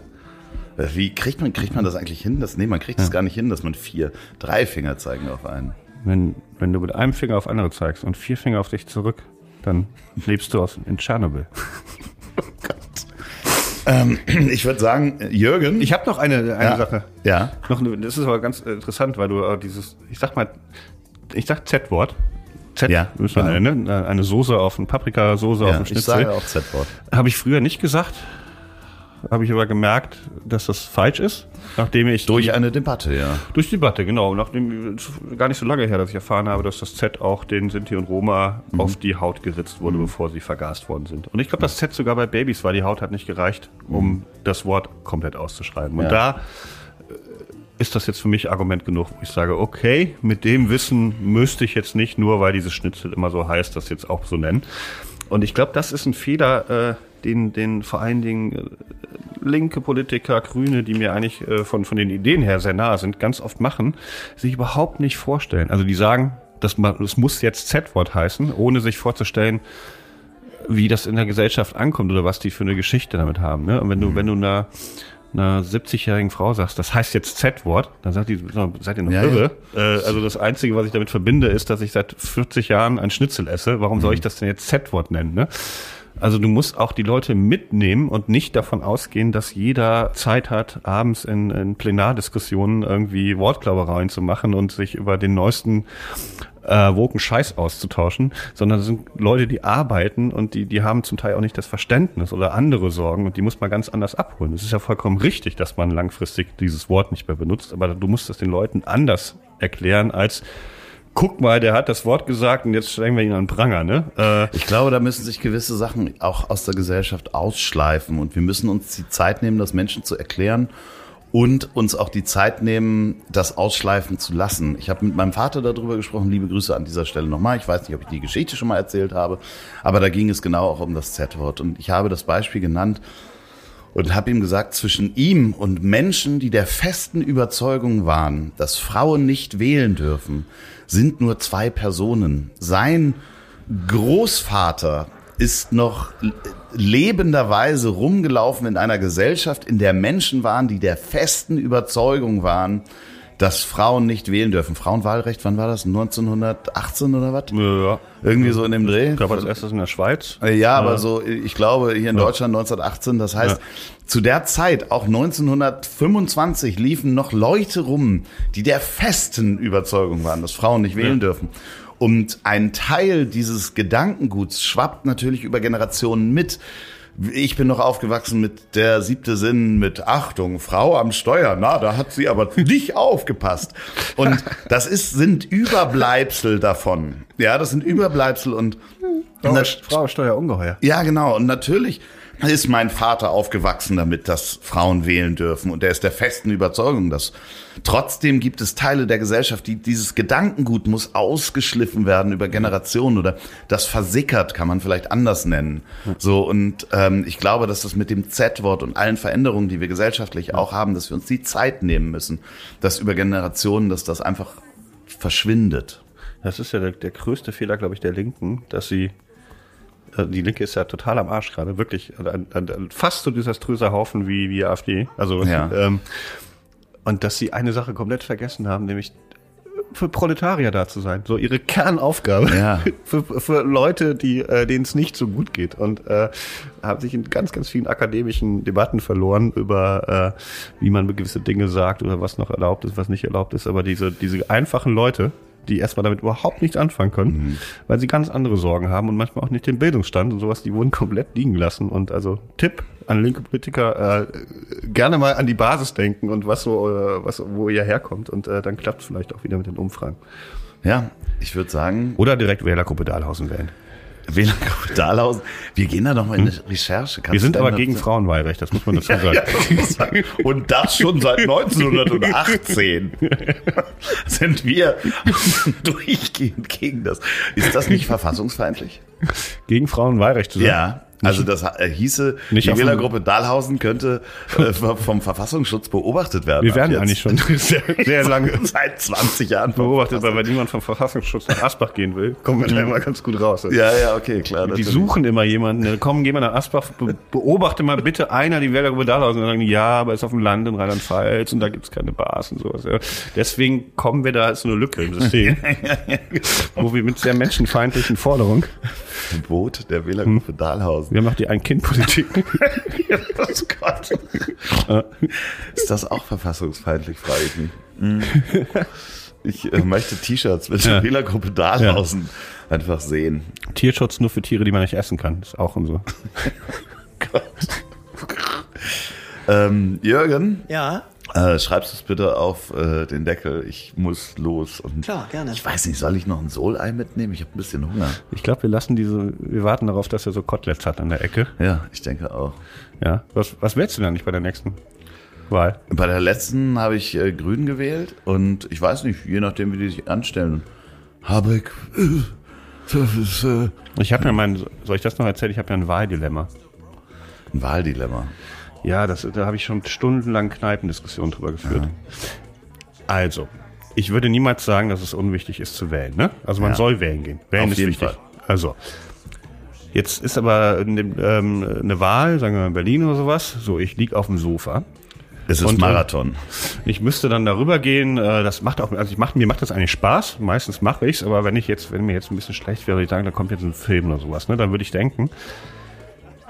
Wie kriegt man, kriegt man das eigentlich hin? Das, nee, man kriegt es gar nicht hin, dass man vier, drei Finger zeigen auf einen. Wenn, wenn du mit einem Finger auf andere zeigst und vier Finger auf dich zurück, dann lebst du aus, in Tschernobyl. Ähm, ich würde sagen, Jürgen. Ich habe noch eine, eine ja, Sache. Ja. Noch, eine- das ist aber ganz interessant, weil du äh, dieses, ich sag mal, ich sag Z-Wort. Z, Ja, genau. alle, ne? Eine Soße auf ein Paprikasoße auf ja ein ich Schnitzel. sage auch Z-Wort. Habe ich früher nicht gesagt. Habe ich aber gemerkt, dass das falsch ist, nachdem ich Durch die, eine Debatte, ja. durch die Debatte, genau, nachdem gar nicht so lange her, dass ich erfahren habe, dass das Z auch den Sinti und Roma Mhm. auf die Haut geritzt wurde, bevor sie vergast worden sind. Und ich glaube, das Z sogar bei Babys war, die Haut hat nicht gereicht, um das Wort komplett auszuschreiben. Und Mhm. Ja. da äh, ist das jetzt für mich Argument genug, wo ich sage, okay, mit dem Wissen müsste ich jetzt nicht nur, weil dieses Schnitzel immer so heißt, das jetzt auch so nennen. Und ich glaube, das ist ein Fehler, äh, den, den vor allen Dingen äh, linke Politiker, Grüne, die mir eigentlich äh, von, von den Ideen her sehr nahe sind, ganz oft machen, sich überhaupt nicht vorstellen. Also die sagen, das, das muss jetzt Z-Wort heißen, ohne sich vorzustellen, wie das in der Gesellschaft ankommt oder was die für eine Geschichte damit haben. Ne? Und wenn du, wenn du einer, einer 70-jährigen Frau sagst, das heißt jetzt Z-Wort, dann sagt die, "So, seid ihr noch Ja, irre? Äh, also das Einzige, was ich damit verbinde, ist, dass ich seit 40 Jahren ein Schnitzel esse. Warum soll ich das denn jetzt Z-Wort nennen? Ne? Also du musst auch die Leute mitnehmen und nicht davon ausgehen, dass jeder Zeit hat, abends in, in Plenardiskussionen irgendwie Wortklaubereien zu machen und sich über den neuesten äh, woken Scheiß auszutauschen, sondern das sind Leute, die arbeiten und die, die haben zum Teil auch nicht das Verständnis oder andere Sorgen und die muss man ganz anders abholen. Es ist ja vollkommen richtig, dass man langfristig dieses Wort nicht mehr benutzt, aber du musst es den Leuten anders erklären als guck mal, der hat das Wort gesagt und jetzt stellen wir ihn an Pranger, ne? Äh, Ich glaube, da müssen sich gewisse Sachen auch aus der Gesellschaft ausschleifen und wir müssen uns die Zeit nehmen, das Menschen zu erklären und uns auch die Zeit nehmen, das ausschleifen zu lassen. Ich habe mit meinem Vater darüber gesprochen, liebe Grüße an dieser Stelle nochmal. Ich weiß nicht, ob ich die Geschichte schon mal erzählt habe, aber da ging es genau auch um das Z-Wort und ich habe das Beispiel genannt, und habe ihm gesagt, zwischen ihm und Menschen, die der festen Überzeugung waren, dass Frauen nicht wählen dürfen, sind nur zwei Personen. Sein Großvater ist noch lebenderweise rumgelaufen in einer Gesellschaft, in der Menschen waren, die der festen Überzeugung waren, dass Frauen nicht wählen dürfen. Frauenwahlrecht, wann war das? 1918 oder was? ja. Irgendwie so in dem Dreh. Ich glaube, das erste ist in der Schweiz. Äh, Ja, aber so, ich glaube, hier in Deutschland 1918, das heißt, zu der Zeit, auch 1925, liefen noch Leute rum, die der festen Überzeugung waren, dass Frauen nicht wählen dürfen. Und ein Teil dieses Gedankenguts schwappt natürlich über Generationen mit. Ich bin noch aufgewachsen mit der siebte Sinn mit Achtung, Frau am Steuer. Na, da hat sie aber nicht aufgepasst. Und das ist, sind Überbleibsel davon. Ja, das sind Überbleibsel und, und Frau Steuer ungeheuer. ja, genau. Und natürlich ist mein Vater aufgewachsen damit, dass Frauen wählen dürfen. Und er ist der festen Überzeugung, dass trotzdem gibt es Teile der Gesellschaft, die dieses Gedankengut muss ausgeschliffen werden über Generationen oder das versickert, kann man vielleicht anders nennen. So und ähm, ich glaube, dass das mit dem Z-Wort und allen Veränderungen, die wir gesellschaftlich auch haben, dass wir uns die Zeit nehmen müssen, dass über Generationen, dass das einfach verschwindet. Das ist ja der, der größte Fehler, glaube ich, der Linken, dass sie die Linke ist ja total am Arsch gerade, wirklich ein, ein, ein fast so desaströser Haufen wie die AfD. Also Ja. ähm, und dass sie eine Sache komplett vergessen haben, nämlich für Proletarier da zu sein, so ihre Kernaufgabe Ja. für, für Leute, die äh, denen es nicht so gut geht und äh, haben sich in ganz ganz vielen akademischen Debatten verloren über äh, wie man gewisse Dinge sagt oder was noch erlaubt ist, was nicht erlaubt ist, aber diese diese einfachen Leute die erstmal damit überhaupt nichts anfangen können, weil sie ganz andere Sorgen haben und manchmal auch nicht den Bildungsstand und sowas, die wurden komplett liegen lassen. Und also Tipp an linke Politiker, äh, gerne mal an die Basis denken und was so, äh, was, wo ihr herkommt und äh, dann klappt es vielleicht auch wieder mit den Umfragen. Ja, ich würde sagen, Oder direkt Wählergruppe Dahlhausen wählen. WLAN Dahlhausen. Wir gehen da noch mal in eine Recherche. Kannst Wir sind aber gegen Frauenwahlrecht, das muss man dazu sagen. Ja, muss sagen. Und das schon seit 1918 sind wir durchgehend gegen das. Ist das nicht verfassungsfeindlich? Gegen Frauenwahlrecht zu sein? Ja. Also das äh, hieße, Nicht die Wählergruppe Dahlhausen könnte äh, vom Verfassungsschutz beobachtet werden. Wir werden eigentlich schon sehr, sehr lange seit 20 Jahren beobachtet, weil wenn niemand vom Verfassungsschutz nach Asbach gehen will, kommen wir da immer ganz gut raus. Ja, ja, okay, klar. Die natürlich. suchen immer jemanden, ne, komm, geh mal nach Asbach, be beobachte mal bitte einer die Wählergruppe Dahlhausen und sagen ja, aber ist auf dem Land in Rheinland-Pfalz und da gibt's keine Bars und sowas. Ja. Deswegen kommen wir da, so eine Lücke im System, wo wir mit sehr menschenfeindlichen Forderungen, Verbot der Wählergruppe Hm. Dahlhausen. Wir machen die Ein-Kind-Politik. Oh Gott. Ist das auch verfassungsfeindlich, frage ich mich. Hm. Ich äh, möchte T-Shirts mit der Ja. Wählergruppe Dahlhausen einfach sehen. Tierschutz nur für Tiere, die man nicht essen kann, ist auch und so. Ähm, Jürgen, Ja, äh, schreibst du es bitte auf äh, den Deckel. Ich muss los. Und klar, gerne. Ich weiß nicht, soll ich noch ein Solei mitnehmen? Ich habe ein bisschen Hunger. Ich glaube, wir lassen diese, wir warten darauf, dass er so Koteletts hat an der Ecke. Ja, ich denke auch. Ja. Was, was wählst du denn nicht bei der nächsten Wahl? Bei der letzten habe ich äh, Grün gewählt und ich weiß nicht, je nachdem, wie die sich anstellen, habe ich. Äh, das ist äh, Ich habe ja mein, soll ich das noch erzählen? Ich habe ja ein Wahldilemma. ein Wahldilemma. Ja, das, da habe ich schon stundenlang Kneipendiskussionen drüber geführt. Also, ich würde niemals sagen, dass es unwichtig ist zu wählen. Ne? Also man Ja. soll wählen gehen. Wählen Auf ist wichtig. Fall. Also, jetzt ist aber dem, ähm, eine Wahl, sagen wir mal in Berlin oder sowas. So, ich lieg auf dem Sofa. Es ist Und, äh, Marathon. Ich müsste dann darüber gehen. Äh, das macht auch, also ich mach, mir macht das eigentlich Spaß. Meistens mache ich's, aber wenn ich jetzt, wenn mir jetzt ein bisschen schlecht wäre, würde ich sagen, da kommt jetzt ein Film oder sowas, ne, dann würde ich denken,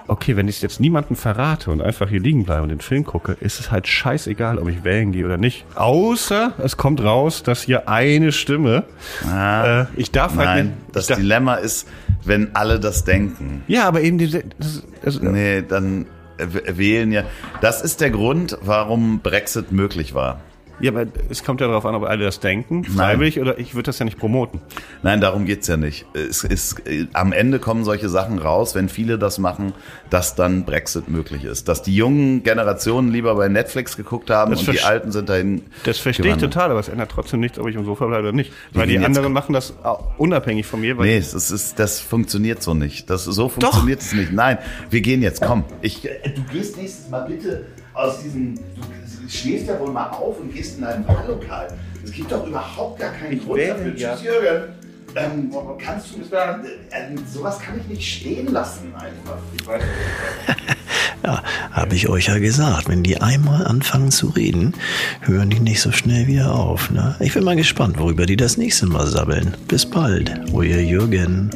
okay, wenn ich jetzt niemandem verrate und einfach hier liegen bleibe und den Film gucke, ist es halt scheißegal, ob ich wählen gehe oder nicht. Außer es kommt raus, dass hier eine Stimme. Äh, ich darf halt Nein, nicht. das darf, Dilemma ist, wenn alle das denken. ja, aber eben diese. Das, das, Nee, dann äh, wählen ja. Das ist der Grund, warum Brexit möglich war. Ja, aber es kommt ja darauf an, ob alle das denken, freiwillig, oder ich würde das ja nicht promoten. Nein, darum geht's ja nicht. Es ist, äh, am Ende kommen solche Sachen raus, wenn viele das machen, dass dann Brexit möglich ist. Dass die jungen Generationen lieber bei Netflix geguckt haben Das und die Alten sind dahin. Das verstehe ich gewandert. total, aber es ändert trotzdem nichts, ob ich im Sofa bleibe oder nicht. Weil gehen die anderen machen das unabhängig von mir. Weil Nee, es ist, das funktioniert so nicht. Das, so funktioniert es nicht. Nein, wir gehen jetzt, komm. Ich, äh, du gehst nächstes Mal bitte aus diesem. Du stehst ja wohl mal auf und gehst in ein Wahllokal. Es gibt doch überhaupt gar keinen Grund wähle dafür. ja. Tschüss, Jürgen. Ähm, kannst du äh, äh, sowas kann ich nicht stehen lassen einfach. Ich weiß, Ja, habe ich euch ja gesagt. Wenn die einmal anfangen zu reden, hören die nicht so schnell wieder auf. Ne? Ich bin mal gespannt, worüber die das nächste Mal sabbeln. Bis bald, euer Jürgen.